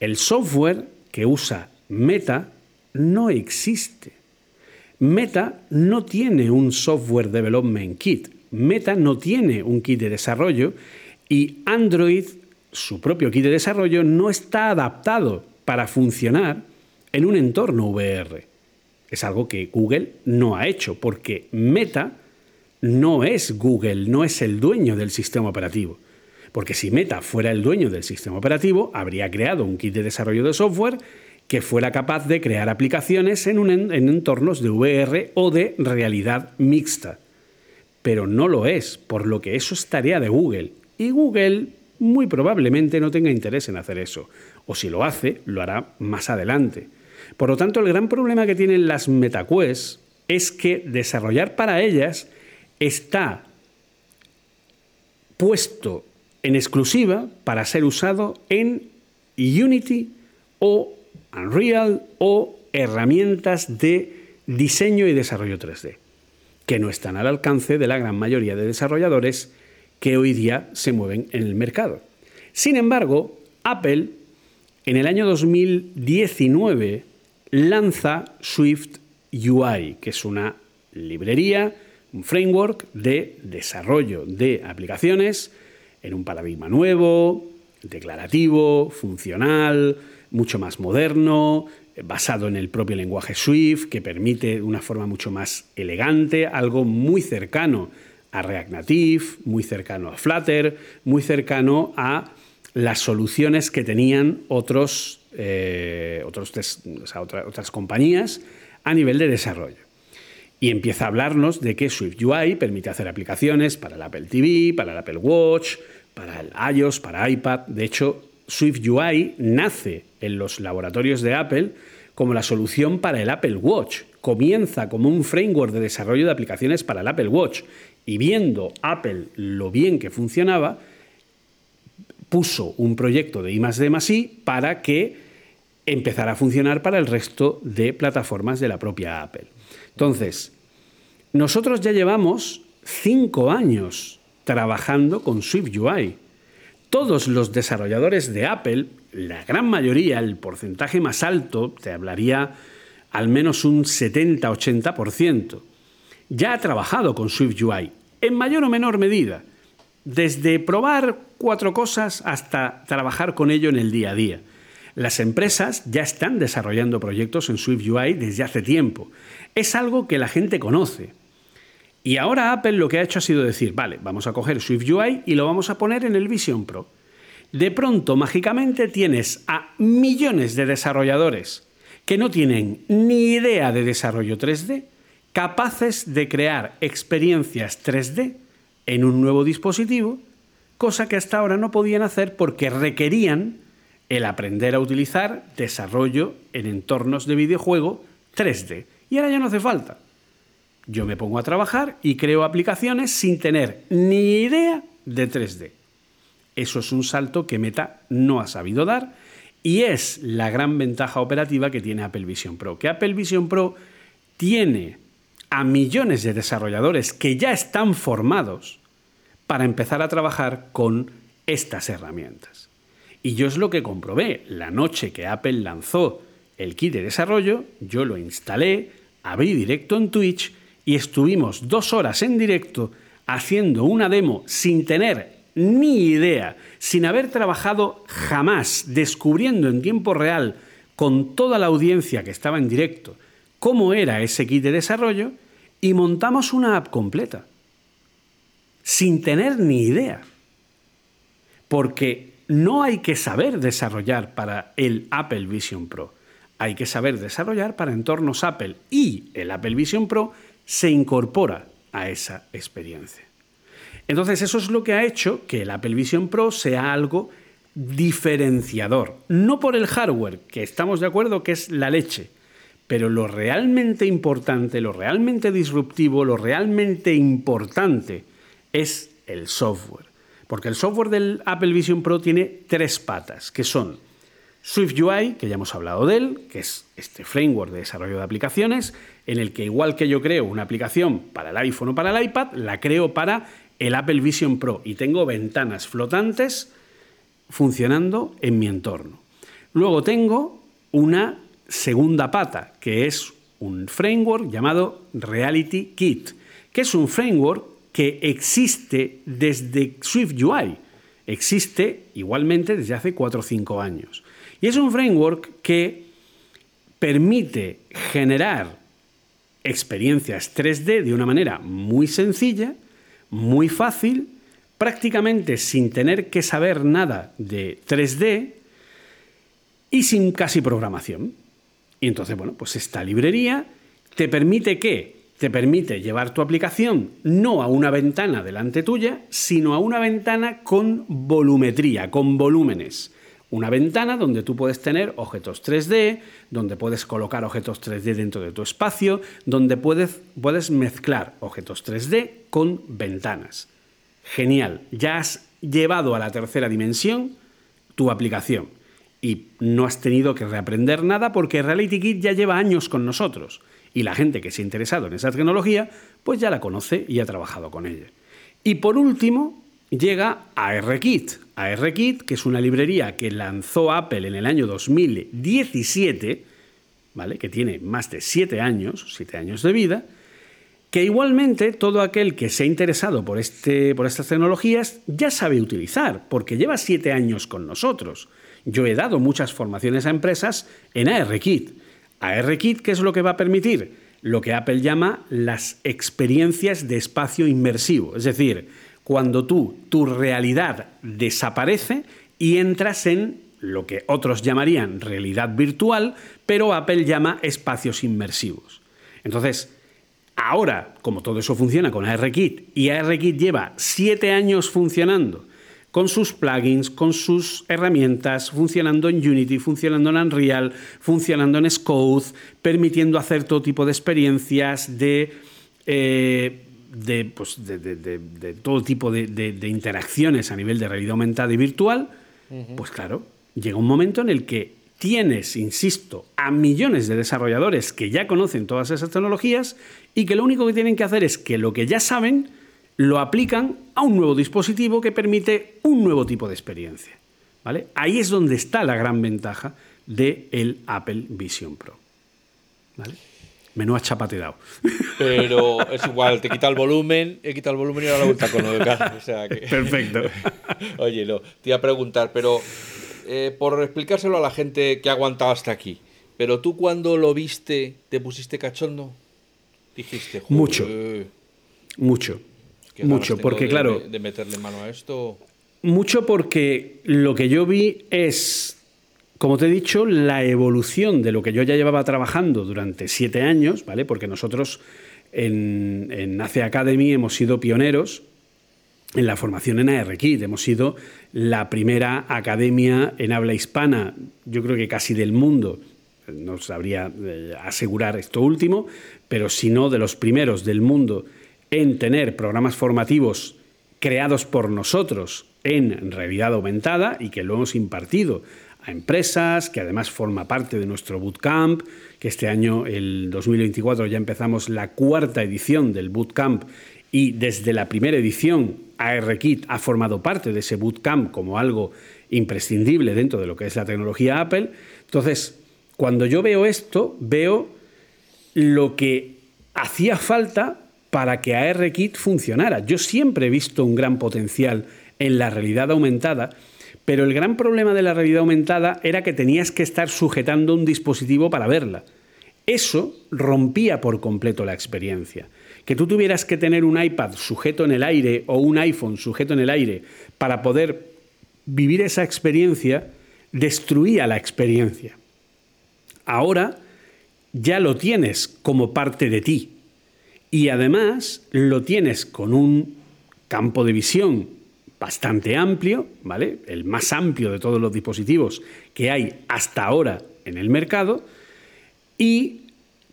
El software que usa Meta no existe. Meta no tiene un software development kit. Meta no tiene un kit de desarrollo y Android, su propio kit de desarrollo, no está adaptado para funcionar en un entorno VR. Es algo que Google no ha hecho porque Meta no es Google, no es el dueño del sistema operativo. Porque si Meta fuera el dueño del sistema operativo, habría creado un kit de desarrollo de software que fuera capaz de crear aplicaciones en, en entornos de VR o de realidad mixta. Pero no lo es, por lo que eso es tarea de Google. Y Google muy probablemente no tenga interés en hacer eso. O si lo hace, lo hará más adelante. Por lo tanto, el gran problema que tienen las MetaQuest es que desarrollar para ellas está puesto en exclusiva para ser usado en Unity o Unreal o herramientas de diseño y desarrollo 3D, que no están al alcance de la gran mayoría de desarrolladores que hoy día se mueven en el mercado. Sin embargo, Apple en el año 2019 lanza Swift UI, que es una librería, un framework de desarrollo de aplicaciones en un paradigma nuevo, declarativo, funcional, mucho más moderno, basado en el propio lenguaje Swift, que permite una forma mucho más elegante, algo muy cercano a React Native, muy cercano a Flutter, muy cercano a las soluciones que tenían otros, eh, otras compañías a nivel de desarrollo. Y empieza a hablarnos de que Swift UI permite hacer aplicaciones para el Apple TV, para el Apple Watch, para el iOS, para iPad. De hecho, Swift UI nace en los laboratorios de Apple como la solución para el Apple Watch. Comienza como un framework de desarrollo de aplicaciones para el Apple Watch y viendo Apple lo bien que funcionaba, puso un proyecto de I+D+I para que empezara a funcionar para el resto de plataformas de la propia Apple. Entonces, nosotros ya llevamos cinco años trabajando con Swift UI. Todos los desarrolladores de Apple, la gran mayoría, el porcentaje más alto, te hablaría al menos un 70-80%, ya ha trabajado con Swift UI, en mayor o menor medida, desde probar cuatro cosas hasta trabajar con ello en el día a día. Las empresas ya están desarrollando proyectos en Swift UI desde hace tiempo. Es algo que la gente conoce. Y ahora Apple lo que ha hecho ha sido decir, vale, vamos a coger Swift UI y lo vamos a poner en el Vision Pro. De pronto, mágicamente, tienes a millones de desarrolladores que no tienen ni idea de desarrollo 3D, capaces de crear experiencias 3D en un nuevo dispositivo, cosa que hasta ahora no podían hacer porque requerían el aprender a utilizar desarrollo en entornos de videojuego 3D. Y ahora ya no hace falta. Yo me pongo a trabajar y creo aplicaciones sin tener ni idea de 3D. Eso es un salto que Meta no ha sabido dar y es la gran ventaja operativa que tiene Apple Vision Pro. Que Apple Vision Pro tiene a millones de desarrolladores que ya están formados para empezar a trabajar con estas herramientas. Y yo es lo que comprobé. La noche que Apple lanzó el kit de desarrollo, yo lo instalé, abrí directo en Twitch y estuvimos dos horas en directo haciendo una demo sin tener ni idea, sin haber trabajado jamás, descubriendo en tiempo real con toda la audiencia que estaba en directo cómo era ese kit de desarrollo y montamos una app completa, sin tener ni idea. Porque no hay que saber desarrollar para el Apple Vision Pro, hay que saber desarrollar para entornos Apple y el Apple Vision Pro se incorpora a esa experiencia. Entonces eso es lo que ha hecho que el Apple Vision Pro sea algo diferenciador, no por el hardware, que estamos de acuerdo que es la leche, pero lo realmente importante, lo realmente disruptivo, lo realmente importante es el software. Porque el software del Apple Vision Pro tiene tres patas, que son SwiftUI, que ya hemos hablado de él, que es este framework de desarrollo de aplicaciones, en el que igual que yo creo una aplicación para el iPhone o para el iPad, la creo para el Apple Vision Pro y tengo ventanas flotantes funcionando en mi entorno. Luego tengo una segunda pata, que es un framework llamado Reality Kit, que es un framework que existe desde SwiftUI. Existe igualmente desde hace 4 o 5 años. Y es un framework que permite generar experiencias 3D de una manera muy sencilla, muy fácil, prácticamente sin tener que saber nada de 3D y sin casi programación. Y entonces, bueno, pues esta librería te permite que te permite llevar tu aplicación no a una ventana delante tuya, sino a una ventana con volumetría, con volúmenes. Una ventana donde tú puedes tener objetos 3D, donde puedes colocar objetos 3D dentro de tu espacio, donde puedes, puedes mezclar objetos 3D con ventanas. Genial, ya has llevado a la tercera dimensión tu aplicación y no has tenido que reaprender nada porque Reality Kit ya lleva años con nosotros y la gente que se ha interesado en esa tecnología, pues ya la conoce y ha trabajado con ella. Y por último, llega ARKit. ARKit, que es una librería que lanzó Apple en el año 2017, ¿vale? que tiene más de siete años, siete años de vida, que igualmente todo aquel que se ha interesado por, este, por estas tecnologías ya sabe utilizar, porque lleva siete años con nosotros. Yo he dado muchas formaciones a empresas en ARKit. ARKit, ¿qué es lo que va a permitir? Lo que Apple llama las experiencias de espacio inmersivo. Es decir, cuando tú, tu realidad desaparece y entras en lo que otros llamarían realidad virtual, pero Apple llama espacios inmersivos. Entonces, ahora, como todo eso funciona con ARKit y ARKit lleva siete años funcionando con sus plugins, con sus herramientas, funcionando en Unity, funcionando en Unreal, funcionando en Scode, permitiendo hacer todo tipo de experiencias, de, eh, pues, de, todo tipo de, interacciones a nivel de realidad aumentada y virtual, pues claro, llega un momento en el que tienes, insisto, a millones de desarrolladores que ya conocen todas esas tecnologías y que lo único que tienen que hacer es que lo que ya saben, lo aplican a un nuevo dispositivo que permite un nuevo tipo de experiencia. ¿vale? Ahí es donde está la gran ventaja del Apple Vision Pro. ¿vale? Menuda chapa te he dado. Pero es igual, te quita el volumen, he quitado el volumen y ahora la vuelta con lo de casa. Perfecto. Oye, no, te iba a preguntar, pero eh, por explicárselo a la gente que ha aguantado hasta aquí, pero tú cuando lo viste, ¿te pusiste cachondo? Dijiste, Mucho. Mucho. Mucho, porque claro... De, meterle mano a esto... Mucho porque lo que yo vi es, como te he dicho, la evolución de lo que yo ya llevaba trabajando durante siete años, ¿vale? Porque nosotros en, en Academy hemos sido pioneros en la formación en ARKit. Hemos sido la primera academia en habla hispana, yo creo que casi del mundo, no sabría eh, asegurar esto último, pero si no de los primeros del mundo en tener programas formativos creados por nosotros en realidad aumentada y que lo hemos impartido a empresas, que además forma parte de nuestro bootcamp, que este año, el 2024, ya empezamos la cuarta edición del bootcamp y desde la primera edición ARKit ha formado parte de ese bootcamp como algo imprescindible dentro de lo que es la tecnología Apple. Entonces, cuando yo veo esto, veo lo que hacía falta para que ARKit funcionara. Yo siempre he visto un gran potencial en la realidad aumentada, pero el gran problema de la realidad aumentada era que tenías que estar sujetando un dispositivo para verla. Eso rompía por completo la experiencia. Que tú tuvieras que tener un iPad sujeto en el aire o un iPhone sujeto en el aire para poder vivir esa experiencia, destruía la experiencia. Ahora ya lo tienes como parte de ti y además lo tienes con un campo de visión bastante amplio, ¿vale? El más amplio de todos los dispositivos que hay hasta ahora en el mercado y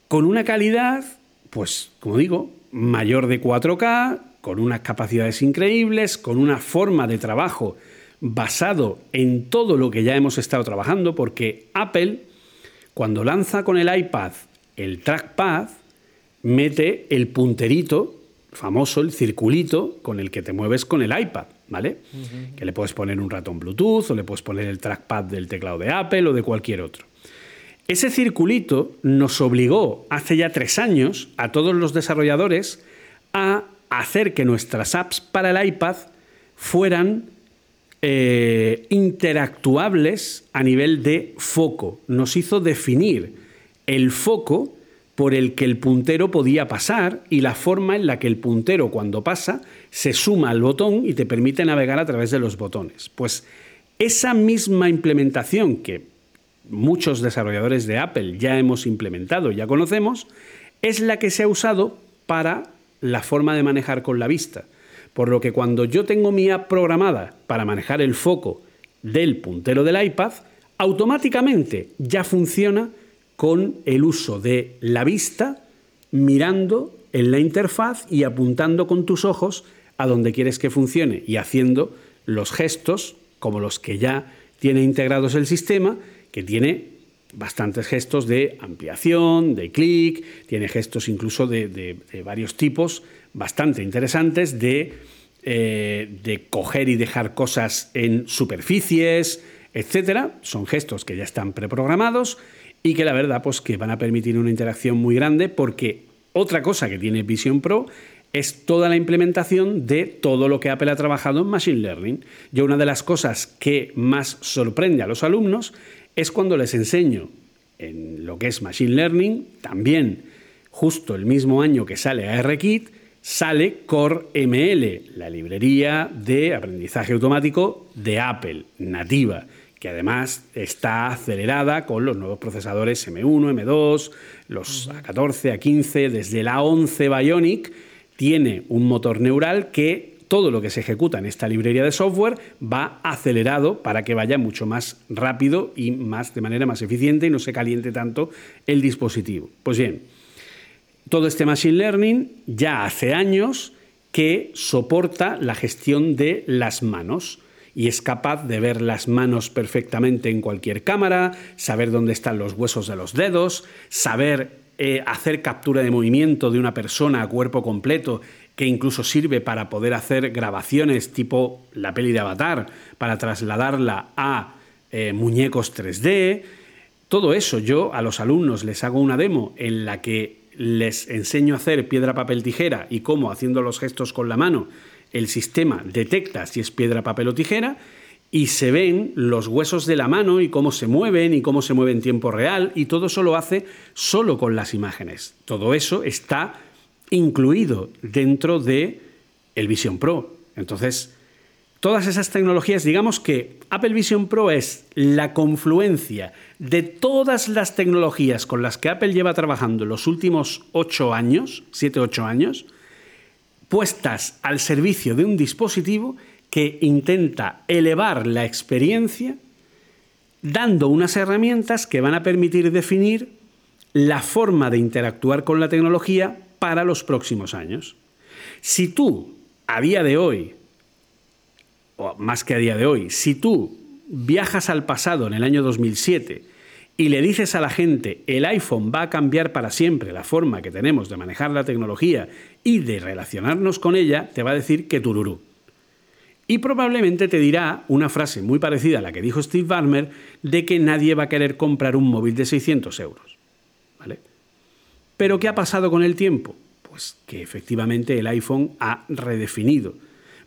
con una calidad, pues como digo, mayor de 4K, con unas capacidades increíbles, con una forma de trabajo basado en todo lo que ya hemos estado trabajando, porque Apple, cuando lanza con el iPad el trackpad, mete el punterito famoso, el circulito con el que te mueves con el iPad, ¿vale? Que le puedes poner un ratón Bluetooth o le puedes poner el trackpad del teclado de Apple o de cualquier otro. Ese circulito nos obligó hace ya tres años a todos los desarrolladores a hacer que nuestras apps para el iPad fueran eh, interactuables a nivel de foco. Nos hizo definir el foco por el que el puntero podía pasar y la forma en la que el puntero cuando pasa se suma al botón y te permite navegar a través de los botones. Pues esa misma implementación que muchos desarrolladores de Apple ya hemos implementado, ya conocemos, es la que se ha usado para la forma de manejar con la vista. Por lo que cuando yo tengo mi app programada para manejar el foco del puntero del iPad, automáticamente ya funciona con el uso de la vista mirando en la interfaz y apuntando con tus ojos a donde quieres que funcione y haciendo los gestos como los que ya tiene integrados el sistema, que tiene bastantes gestos de ampliación, de clic, tiene gestos incluso de, varios tipos bastante interesantes de, eh, de coger y dejar cosas en superficies, etcétera. Son gestos que ya están preprogramados y que la verdad pues que van a permitir una interacción muy grande porque otra cosa que tiene Vision Pro es toda la implementación de todo lo que Apple ha trabajado en Machine Learning. Yo una de las cosas que más sorprende a los alumnos es cuando les enseño en lo que es Machine Learning, también justo el mismo año que sale ARKit, sale Core ML, la librería de aprendizaje automático de Apple, nativa que además está acelerada con los nuevos procesadores M1, M2, los A14, A15, desde la A11 Bionic, tiene un motor neural que todo lo que se ejecuta en esta librería de software va acelerado para que vaya mucho más rápido y más de manera más eficiente y no se caliente tanto el dispositivo. Pues bien, todo este machine learning ya hace años que soporta la gestión de las manos y es capaz de ver las manos perfectamente en cualquier cámara, saber dónde están los huesos de los dedos, saber eh, hacer captura de movimiento de una persona a cuerpo completo que incluso sirve para poder hacer grabaciones tipo la peli de Avatar, para trasladarla a eh, muñecos 3D. Todo eso yo a los alumnos les hago una demo en la que les enseño a hacer piedra, papel, tijera y cómo haciendo los gestos con la mano el sistema detecta si es piedra, papel o tijera y se ven los huesos de la mano y cómo se mueven y cómo se mueve en tiempo real y todo eso lo hace solo con las imágenes. Todo eso está incluido dentro de el Vision Pro. Entonces, todas esas tecnologías, digamos que Apple Vision Pro es la confluencia de todas las tecnologías con las que Apple lleva trabajando los últimos 8 años, 7, 8 años, puestas al servicio de un dispositivo que intenta elevar la experiencia dando unas herramientas que van a permitir definir la forma de interactuar con la tecnología para los próximos años. Si tú, a día de hoy, o más que a día de hoy, si tú viajas al pasado en el año 2007 y le dices a la gente el iPhone va a cambiar para siempre la forma que tenemos de manejar la tecnología y de relacionarnos con ella, te va a decir que tururú. Y probablemente te dirá una frase muy parecida a la que dijo Steve Ballmer de que nadie va a querer comprar un móvil de 600 euros. ¿Vale? Pero ¿qué ha pasado con el tiempo? Pues que efectivamente el iPhone ha redefinido.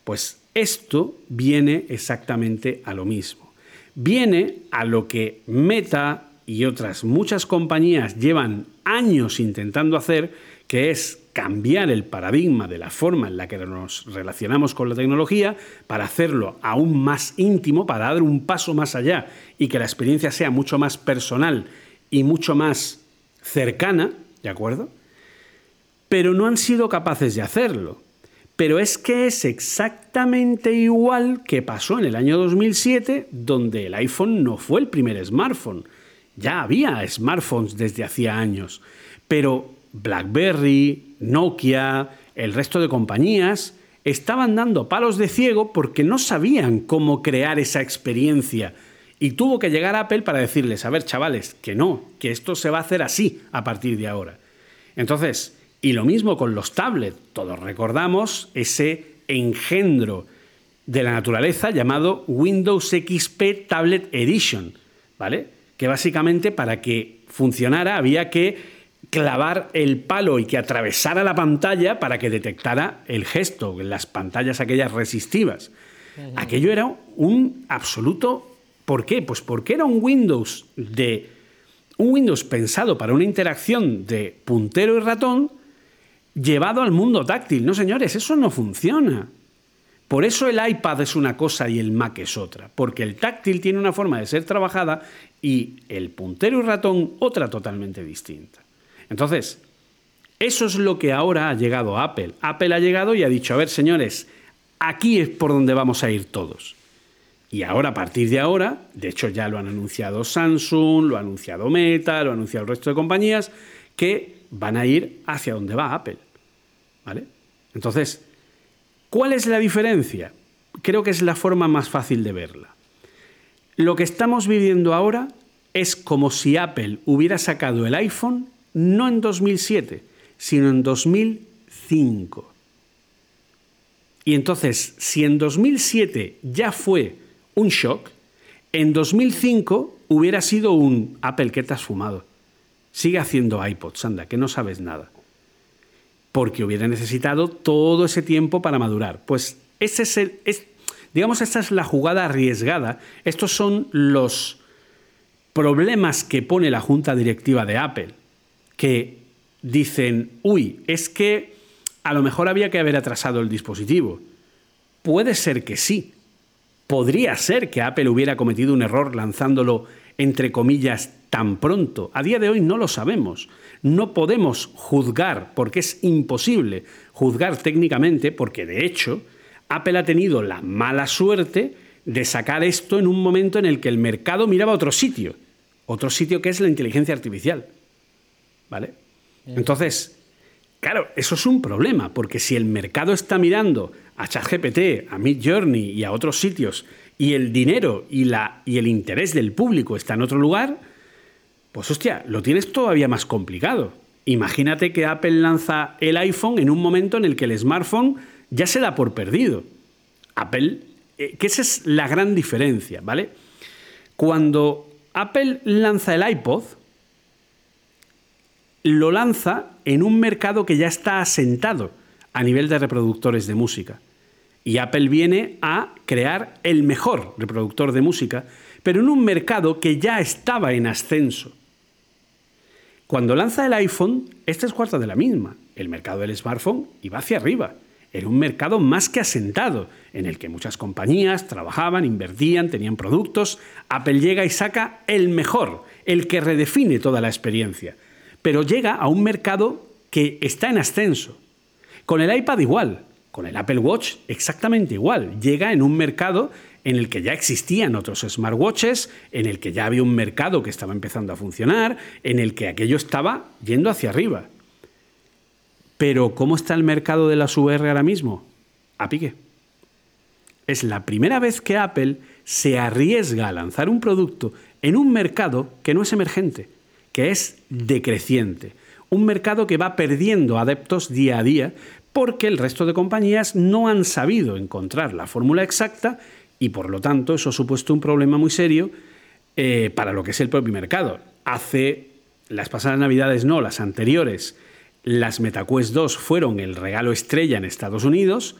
Pues esto viene exactamente a lo mismo. Viene a lo que Meta, y otras muchas compañías llevan años intentando hacer, que es cambiar el paradigma de la forma en la que nos relacionamos con la tecnología para hacerlo aún más íntimo, para dar un paso más allá y que la experiencia sea mucho más personal y mucho más cercana, ¿de acuerdo? Pero no han sido capaces de hacerlo. Pero es que es exactamente igual que pasó en el año 2007, donde el iPhone no fue el primer smartphone ya había smartphones desde hacía años, pero BlackBerry, Nokia, el resto de compañías estaban dando palos de ciego porque no sabían cómo crear esa experiencia. Y tuvo que llegar Apple para decirles, a ver chavales, que no, que esto se va a hacer así a partir de ahora. Entonces, y lo mismo con los tablets, todos recordamos ese engendro de la naturaleza llamado Windows XP Tablet Edition, ¿vale? Que básicamente para que funcionara había que clavar el palo y que atravesara la pantalla para que detectara el gesto, las pantallas aquellas resistivas. Aquello era un absoluto ¿Por qué? Pues porque era un Windows de un Windows pensado para una interacción de puntero y ratón llevado al mundo táctil. No, señores, eso no funciona. Por eso el iPad es una cosa y el Mac es otra, porque el táctil tiene una forma de ser trabajada y el puntero y ratón otra totalmente distinta. Entonces, eso es lo que ahora ha llegado a Apple. Apple ha llegado y ha dicho, a ver, señores, aquí es por donde vamos a ir todos. Y ahora, a partir de ahora, de hecho ya lo han anunciado Samsung, lo ha anunciado Meta, lo ha anunciado el resto de compañías, que van a ir hacia donde va Apple. ¿Vale? Entonces, ¿cuál es la diferencia? Creo que es la forma más fácil de verla. Lo que estamos viviendo ahora es como si Apple hubiera sacado el iPhone no en 2007, sino en 2005. Y entonces, si en 2007 ya fue un shock, en 2005 hubiera sido un Apple que te has fumado. Sigue haciendo iPods, anda, que no sabes nada. Porque hubiera necesitado todo ese tiempo para madurar. Pues ese es el. digamos, esta es la jugada arriesgada. Estos son los problemas que pone la junta directiva de Apple que dicen, uy, es que a lo mejor había que haber atrasado el dispositivo. Puede ser que sí. Podría ser que Apple hubiera cometido un error lanzándolo, entre comillas, tan pronto. A día de hoy no lo sabemos. No podemos juzgar, porque es imposible juzgar técnicamente, porque de hecho Apple ha tenido la mala suerte de sacar esto en un momento en el que el mercado miraba a otro sitio. Otro sitio que es la inteligencia artificial. ¿Vale? Entonces, claro, eso es un problema, porque si el mercado está mirando a ChatGPT, a Midjourney y a otros sitios, y el dinero y, la, y el interés del público está en otro lugar, pues hostia, lo tienes todavía más complicado. Imagínate que Apple lanza el iPhone en un momento en el que el smartphone ya se da por perdido. Apple, eh, que esa es la gran diferencia, ¿vale? Cuando Apple lanza el iPod, lo lanza en un mercado que ya está asentado a nivel de reproductores de música. Y Apple viene a crear el mejor reproductor de música, pero en un mercado que ya estaba en ascenso. Cuando lanza el iPhone, este es cuarto de la misma. El mercado del smartphone iba hacia arriba. Era un mercado más que asentado, en el que muchas compañías trabajaban, invertían, tenían productos. Apple llega y saca el mejor, el que redefine toda la experiencia pero llega a un mercado que está en ascenso. Con el iPad igual, con el Apple Watch exactamente igual. Llega en un mercado en el que ya existían otros smartwatches, en el que ya había un mercado que estaba empezando a funcionar, en el que aquello estaba yendo hacia arriba. Pero ¿cómo está el mercado de las VR ahora mismo? A pique. Es la primera vez que Apple se arriesga a lanzar un producto en un mercado que no es emergente, que es decreciente. Un mercado que va perdiendo adeptos día a día porque el resto de compañías no han sabido encontrar la fórmula exacta y por lo tanto eso ha supuesto un problema muy serio eh, para lo que es el propio mercado. Hace las pasadas navidades, no, las anteriores, las MetaQuest 2 fueron el regalo estrella en Estados Unidos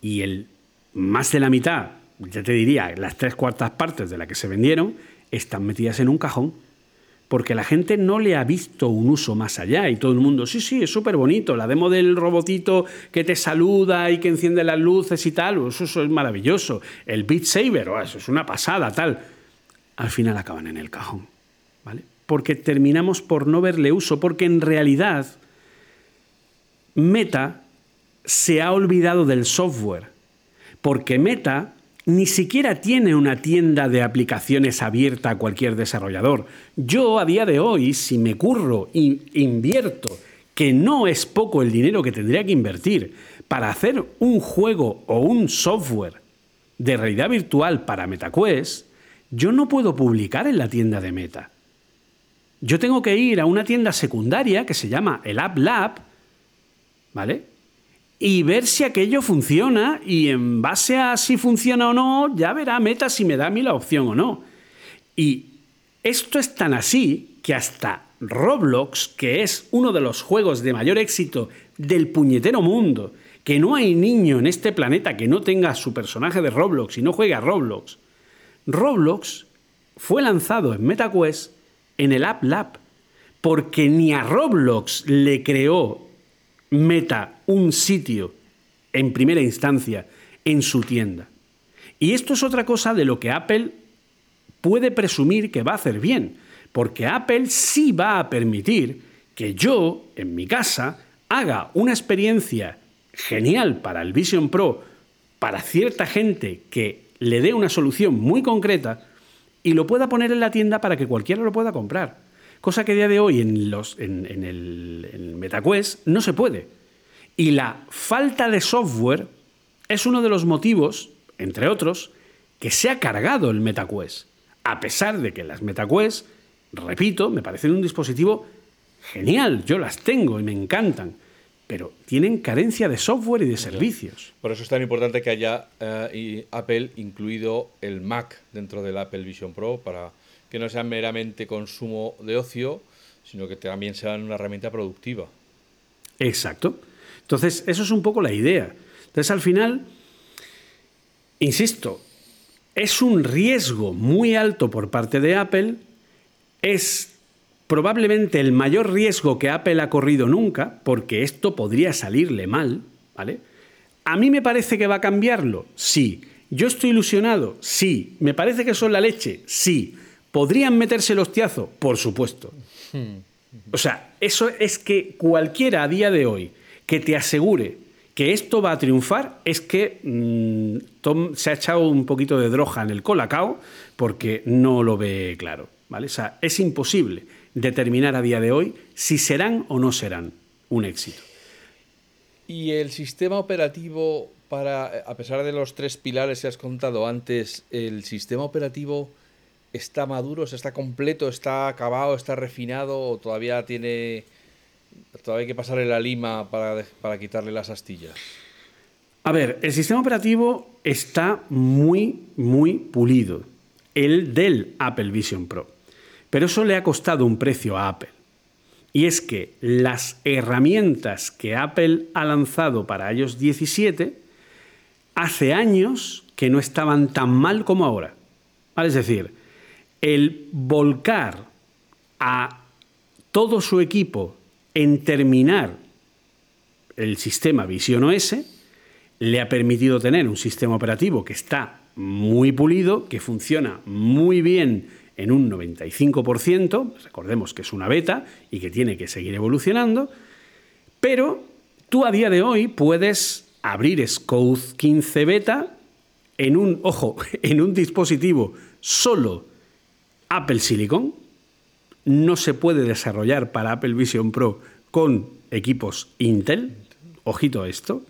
y el más de la mitad, ya te diría, las tres cuartas partes de la que se vendieron, están metidas en un cajón porque la gente no le ha visto un uso más allá y todo el mundo, sí, sí, es súper bonito, la demo del robotito que te saluda y que enciende las luces y tal, eso, es maravilloso, el Beat Saber, oh, eso es una pasada, tal. Al final acaban en el cajón, ¿vale? Porque terminamos por no verle uso, porque en realidad Meta se ha olvidado del software, porque Meta ni siquiera tiene una tienda de aplicaciones abierta a cualquier desarrollador. Yo a día de hoy, si me curro e invierto que no es poco el dinero que tendría que invertir para hacer un juego o un software de realidad virtual para MetaQuest, yo no puedo publicar en la tienda de Meta. Yo tengo que ir a una tienda secundaria que se llama el App Lab, ¿vale? Y ver si aquello funciona y en base a si funciona o no, ya verá Meta si me da a mí la opción o no. Y esto es tan así que hasta Roblox, que es uno de los juegos de mayor éxito del puñetero mundo, que no hay niño en este planeta que no tenga su personaje de Roblox y no juegue a Roblox. Roblox fue lanzado en MetaQuest en el App Lab, porque ni a Roblox le creó Meta un sitio en primera instancia en su tienda. Y esto es otra cosa de lo que Apple puede presumir que va a hacer bien, porque Apple sí va a permitir que yo, en mi casa, haga una experiencia genial para el Vision Pro, para cierta gente que le dé una solución muy concreta y lo pueda poner en la tienda para que cualquiera lo pueda comprar. Cosa que a día de hoy en, los, en, el, en MetaQuest no se puede. Y la falta de software es uno de los motivos, entre otros, que se ha cargado el MetaQuest. A pesar de que las MetaQuest repito, me parecen un dispositivo genial, yo las tengo y me encantan, pero tienen carencia de software y de servicios. Por eso es tan importante que haya eh, Apple incluido el Mac dentro del Apple Vision Pro para que no sea meramente consumo de ocio, sino que también sea una herramienta productiva. Exacto. Entonces, eso es un poco la idea. Entonces, al final, insisto, es un riesgo muy alto por parte de Apple es probablemente el mayor riesgo que Apple ha corrido nunca, porque esto podría salirle mal, ¿vale? ¿A mí me parece que va a cambiarlo? Sí. ¿Yo estoy ilusionado? Sí. ¿Me parece que son la leche? Sí. ¿Podrían meterse el hostiazo? Por supuesto. O sea, eso es que cualquiera a día de hoy que te asegure que esto va a triunfar es que mm, Tom se ha echado un poquito de droga en el colacao porque no lo ve claro es imposible determinar a día de hoy si serán o no serán un éxito. Y el sistema operativo para, a pesar de los tres pilares que has contado antes, el sistema operativo está maduro, está completo, está acabado, está refinado o todavía tiene todavía hay que pasarle la lima para, para quitarle las astillas. A ver, el sistema operativo está muy, muy pulido. El del Apple Vision Pro. Pero eso le ha costado un precio a Apple. Y es que las herramientas que Apple ha lanzado para iOS 17 hace años que no estaban tan mal como ahora. Es decir, el volcar a todo su equipo en terminar el sistema Vision OS le ha permitido tener un sistema operativo que está muy pulido, que funciona muy bien en un 95%, recordemos que es una beta y que tiene que seguir evolucionando, pero tú a día de hoy puedes abrir Scode 15 beta en un, ojo, en un dispositivo solo Apple Silicon, no se puede desarrollar para Apple Vision Pro con equipos Intel, ojito a esto,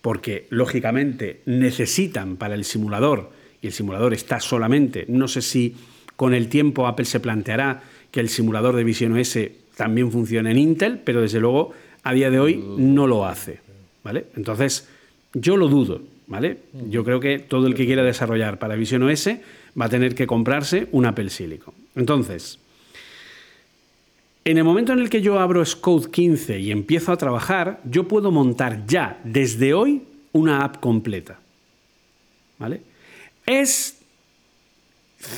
porque lógicamente necesitan para el simulador, y el simulador está solamente, no sé si con el tiempo Apple se planteará que el simulador de Vision OS también funcione en Intel, pero desde luego a día de hoy no lo hace. ¿vale? Entonces, yo lo dudo. ¿vale? Yo creo que todo el que quiera desarrollar para Vision OS va a tener que comprarse un Apple Silicon. Entonces, en el momento en el que yo abro Scode 15 y empiezo a trabajar, yo puedo montar ya desde hoy una app completa. ¿Vale? Es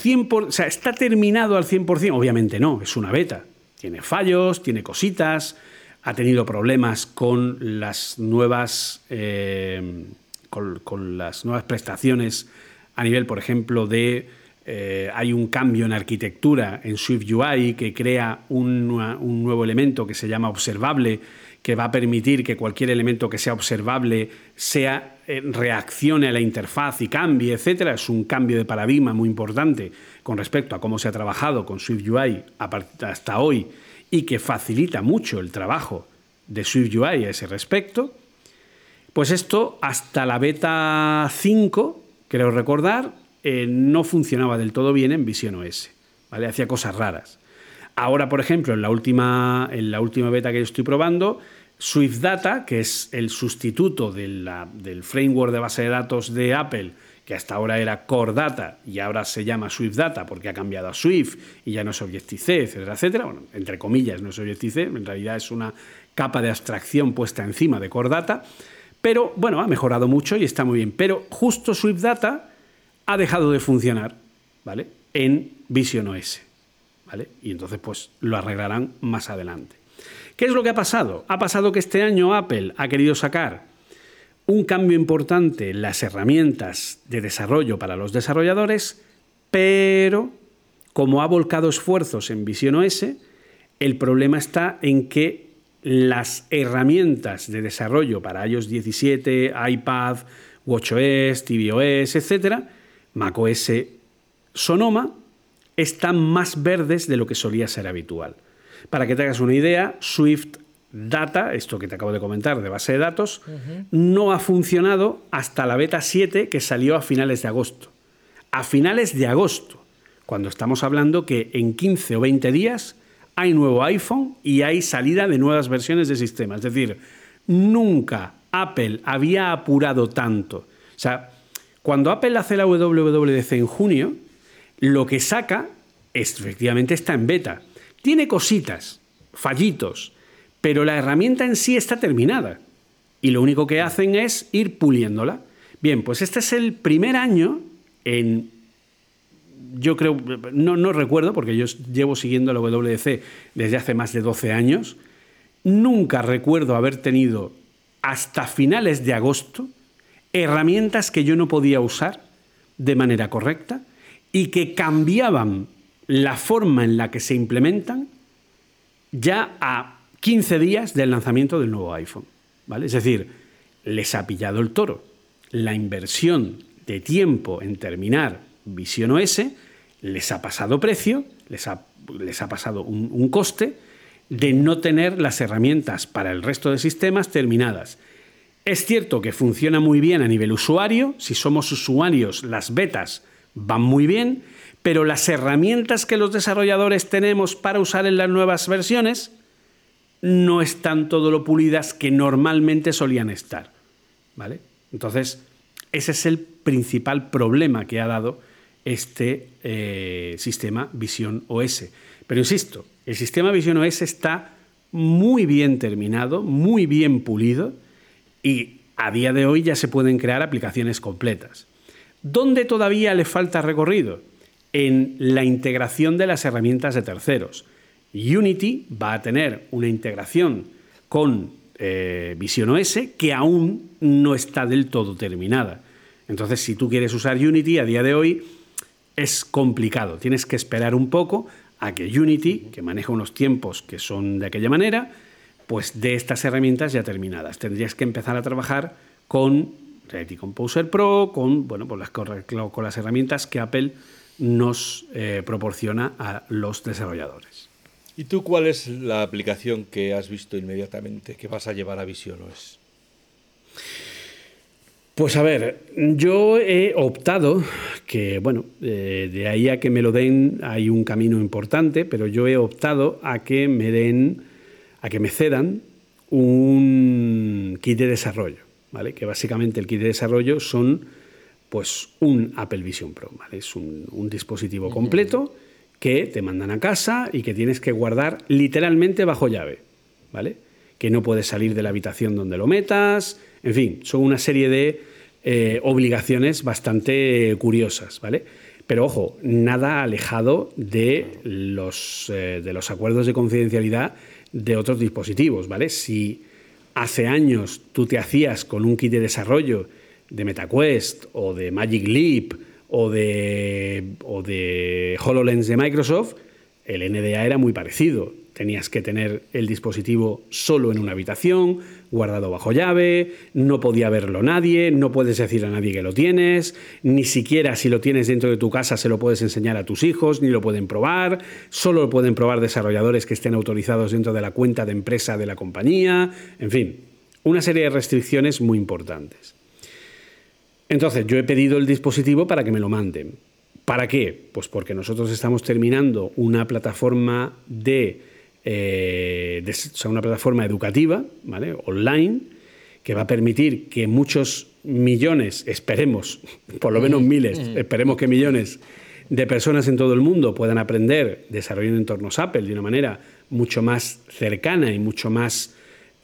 100%, o sea, ¿está terminado al 100%? Obviamente no, es una beta. Tiene fallos, tiene cositas, ha tenido problemas con las nuevas, eh, con, las nuevas prestaciones a nivel, por ejemplo, de... Eh, hay un cambio en arquitectura en Swift UI que crea un, un nuevo elemento que se llama observable, que va a permitir que cualquier elemento que sea observable sea eh, reaccione a la interfaz y cambie, etcétera, es un cambio de paradigma muy importante con respecto a cómo se ha trabajado con Swift UI hasta hoy y que facilita mucho el trabajo de SwiftUI a ese respecto. Pues esto hasta la beta 5, creo recordar, eh, no funcionaba del todo bien en Vision OS. ¿vale? Hacía cosas raras. Ahora, por ejemplo, en la última, en la última beta que yo estoy probando, Swift Data, que es el sustituto del framework de base de datos de Apple, que hasta ahora era Core Data y ahora se llama Swift Data porque ha cambiado a Swift y ya no es Objective-C, etcétera, etcétera. Bueno, entre comillas, no es Objective-C, en realidad es una capa de abstracción puesta encima de Core Data, pero bueno, ha mejorado mucho y está muy bien. Pero justo Swift Data ha dejado de funcionar, ¿vale? En Vision OS, ¿vale? Y entonces pues lo arreglarán más adelante. ¿Qué es lo que ha pasado? Ha pasado que este año Apple ha querido sacar un cambio importante en las herramientas de desarrollo para los desarrolladores, pero como ha volcado esfuerzos en Vision OS, el problema está en que las herramientas de desarrollo para iOS 17, iPad, WatchOS, tvOS, etc., macOS Sonoma, están más verdes de lo que solía ser habitual. Para que te hagas una idea, Swift Data, esto que te acabo de comentar de base de datos, no ha funcionado hasta la beta 7 que salió a finales de agosto. A finales de agosto, cuando estamos hablando que en 15 o 20 días hay nuevo iPhone y hay salida de nuevas versiones de sistema. Es decir, nunca Apple había apurado tanto. O sea, cuando Apple hace la WWDC en junio, lo que saca efectivamente está en beta. Tiene cositas, fallitos, pero la herramienta en sí está terminada. Y lo único que hacen es ir puliéndola. Bien, pues este es el primer año en yo creo, no, recuerdo, porque yo llevo siguiendo la WDC desde hace más de 12 años, nunca recuerdo haber tenido hasta finales de agosto herramientas que yo no podía usar de manera correcta y que cambiaban la forma en la que se implementan ya a 15 días del lanzamiento del nuevo iPhone. ¿vale? Es decir, les ha pillado el toro. La inversión de tiempo en terminar Vision OS les ha pasado precio, les ha, les ha pasado un, un coste de no tener las herramientas para el resto de sistemas terminadas. Es cierto que funciona muy bien a nivel usuario, si somos usuarios las betas van muy bien, pero las herramientas que los desarrolladores tenemos para usar en las nuevas versiones no están todo lo pulidas que normalmente solían estar. ¿Vale? Entonces, ese es el principal problema que ha dado este eh, sistema Vision OS. Pero insisto, el sistema Vision OS está muy bien terminado, muy bien pulido y a día de hoy ya se pueden crear aplicaciones completas. ¿Dónde todavía le falta recorrido? En la integración de las herramientas de terceros. Unity va a tener una integración con eh, Vision OS que aún no está del todo terminada. Entonces, si tú quieres usar Unity a día de hoy, es complicado. Tienes que esperar un poco a que Unity, que maneja unos tiempos que son de aquella manera, pues de estas herramientas ya terminadas. Tendrías que empezar a trabajar con Reality Composer Pro, con, bueno, pues las, con las herramientas que Apple nos eh, proporciona a los desarrolladores. ¿Y tú cuál es la aplicación que has visto inmediatamente que vas a llevar a Vision OS? Pues a ver, yo he optado, que bueno, eh, de ahí a que me lo den hay un camino importante, pero yo he optado a que me den, a que me cedan un kit de desarrollo, ¿vale? Que básicamente el kit de desarrollo son pues un Apple Vision Pro, ¿vale? Es un, un dispositivo completo que te mandan a casa y que tienes que guardar literalmente bajo llave, ¿vale? Que no puedes salir de la habitación donde lo metas, en fin, son una serie de eh, obligaciones bastante curiosas, ¿vale? Pero ojo, nada alejado de los, eh, de los acuerdos de confidencialidad de otros dispositivos, ¿vale? Si hace años tú te hacías con un kit de desarrollo de MetaQuest o de Magic Leap o de, o de HoloLens de Microsoft, el NDA era muy parecido. tenías que tener el dispositivo solo en una habitación, guardado bajo llave, no podía verlo nadie, no puedes decir a nadie que lo tienes, ni siquiera si lo tienes dentro de tu casa se lo puedes enseñar a tus hijos, ni lo pueden probar, solo lo pueden probar desarrolladores que estén autorizados dentro de la cuenta de empresa de la compañía, en fin, una serie de restricciones muy importantes. Entonces, yo he pedido el dispositivo para que me lo manden. ¿Para qué? Pues porque nosotros estamos terminando una plataforma de, eh, una plataforma educativa, ¿vale? Online, que va a permitir que muchos millones, esperemos, por lo menos miles, esperemos que millones de personas en todo el mundo puedan aprender desarrollando entornos Apple de una manera mucho más cercana y mucho más,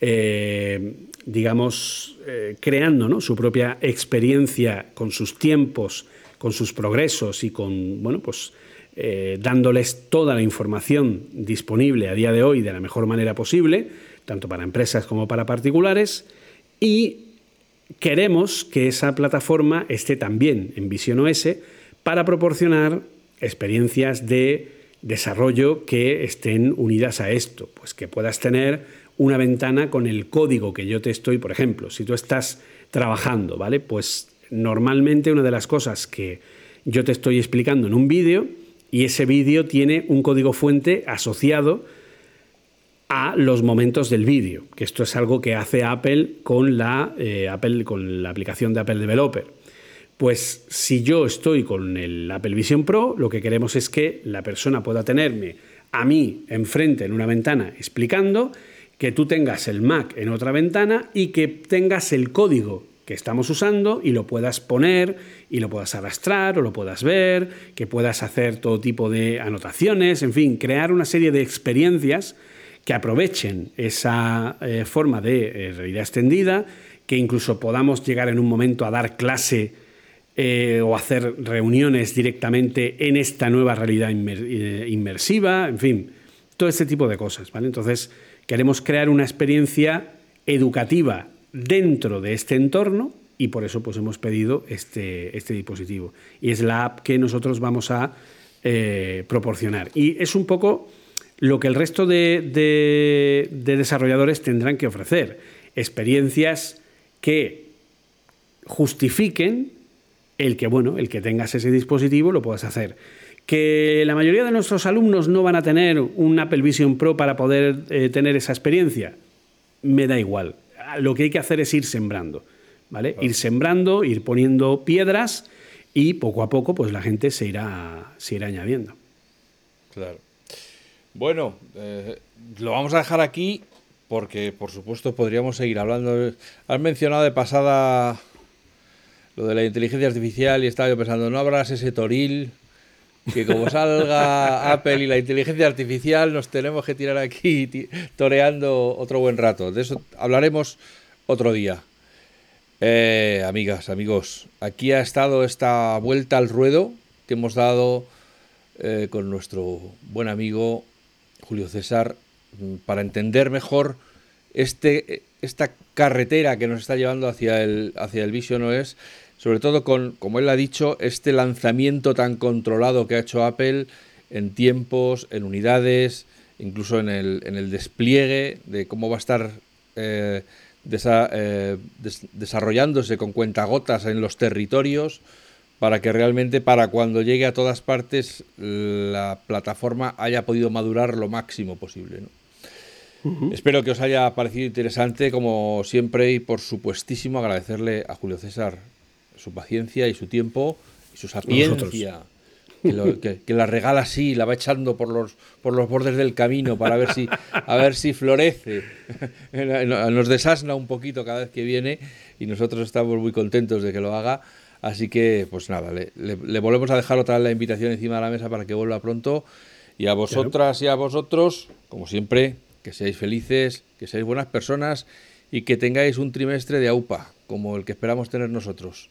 eh, digamos, eh, creando su propia experiencia con sus tiempos con sus progresos y con, bueno, pues eh, dándoles toda la información disponible a día de hoy de la mejor manera posible, tanto para empresas como para particulares, y queremos que esa plataforma esté también en Vision OS para proporcionar experiencias de desarrollo que estén unidas a esto, pues que puedas tener una ventana con el código que yo te estoy, por ejemplo, si tú estás trabajando, ¿vale? Pues normalmente una de las cosas que yo te estoy explicando en un vídeo y ese vídeo tiene un código fuente asociado a los momentos del vídeo, que esto es algo que hace Apple con la, eh, Apple, con la aplicación de Apple Developer. Pues si yo estoy con el Apple Vision Pro, lo que queremos es que la persona pueda tenerme a mí enfrente en una ventana explicando, que tú tengas el Mac en otra ventana y que tengas el código que estamos usando y lo puedas poner y lo puedas arrastrar o lo puedas ver, que puedas hacer todo tipo de anotaciones, en fin, crear una serie de experiencias que aprovechen esa eh, forma de eh, realidad extendida, que incluso podamos llegar en un momento a dar clase eh, o hacer reuniones directamente en esta nueva realidad inmersiva, en fin, todo este tipo de cosas. ¿vale? Entonces, queremos crear una experiencia educativa dentro de este entorno y por eso pues hemos pedido este, este dispositivo. Y es la app que nosotros vamos a eh, proporcionar. Y es un poco lo que el resto de, desarrolladores tendrán que ofrecer. Experiencias que justifiquen el que, bueno, el que tengas ese dispositivo lo puedas hacer. Que la mayoría de nuestros alumnos no van a tener un Apple Vision Pro para poder eh, tener esa experiencia, me da igual lo que hay que hacer es ir sembrando, ¿vale? Ir sembrando, ir poniendo piedras y poco a poco pues la gente se irá, se irá añadiendo. Claro. Bueno, eh, lo vamos a dejar aquí porque por supuesto podríamos seguir hablando. Has mencionado de pasada lo de la inteligencia artificial y estaba yo pensando, no habrás ese toril que como salga Apple y la inteligencia artificial nos tenemos que tirar aquí toreando otro buen rato. De eso hablaremos otro día. Eh, amigas, amigos, aquí ha estado esta vuelta al ruedo que hemos dado eh, con nuestro buen amigo Julio César mm, para entender mejor este, esta carretera que nos está llevando hacia el, hacia el Vision OS sobre todo con, como él ha dicho, este lanzamiento tan controlado que ha hecho Apple en tiempos, en unidades, incluso en el, en el despliegue de cómo va a estar eh, eh, desarrollándose con cuentagotas en los territorios para que realmente para cuando llegue a todas partes la plataforma haya podido madurar lo máximo posible. Espero que os haya parecido interesante, como siempre, y por supuestísimo agradecerle a Julio César su paciencia y su tiempo y su sapiencia. Que, la regala así, la va echando por los, por los bordes del camino para ver si, a ver si florece. Nos desasna un poquito cada vez que viene y nosotros estamos muy contentos de que lo haga. Así que, pues nada, le, le, volvemos a dejar otra vez la invitación encima de la mesa para que vuelva pronto. Y a vosotras y a vosotros, como siempre, que seáis felices, que seáis buenas personas y que tengáis un trimestre de AUPA, como el que esperamos tener nosotros.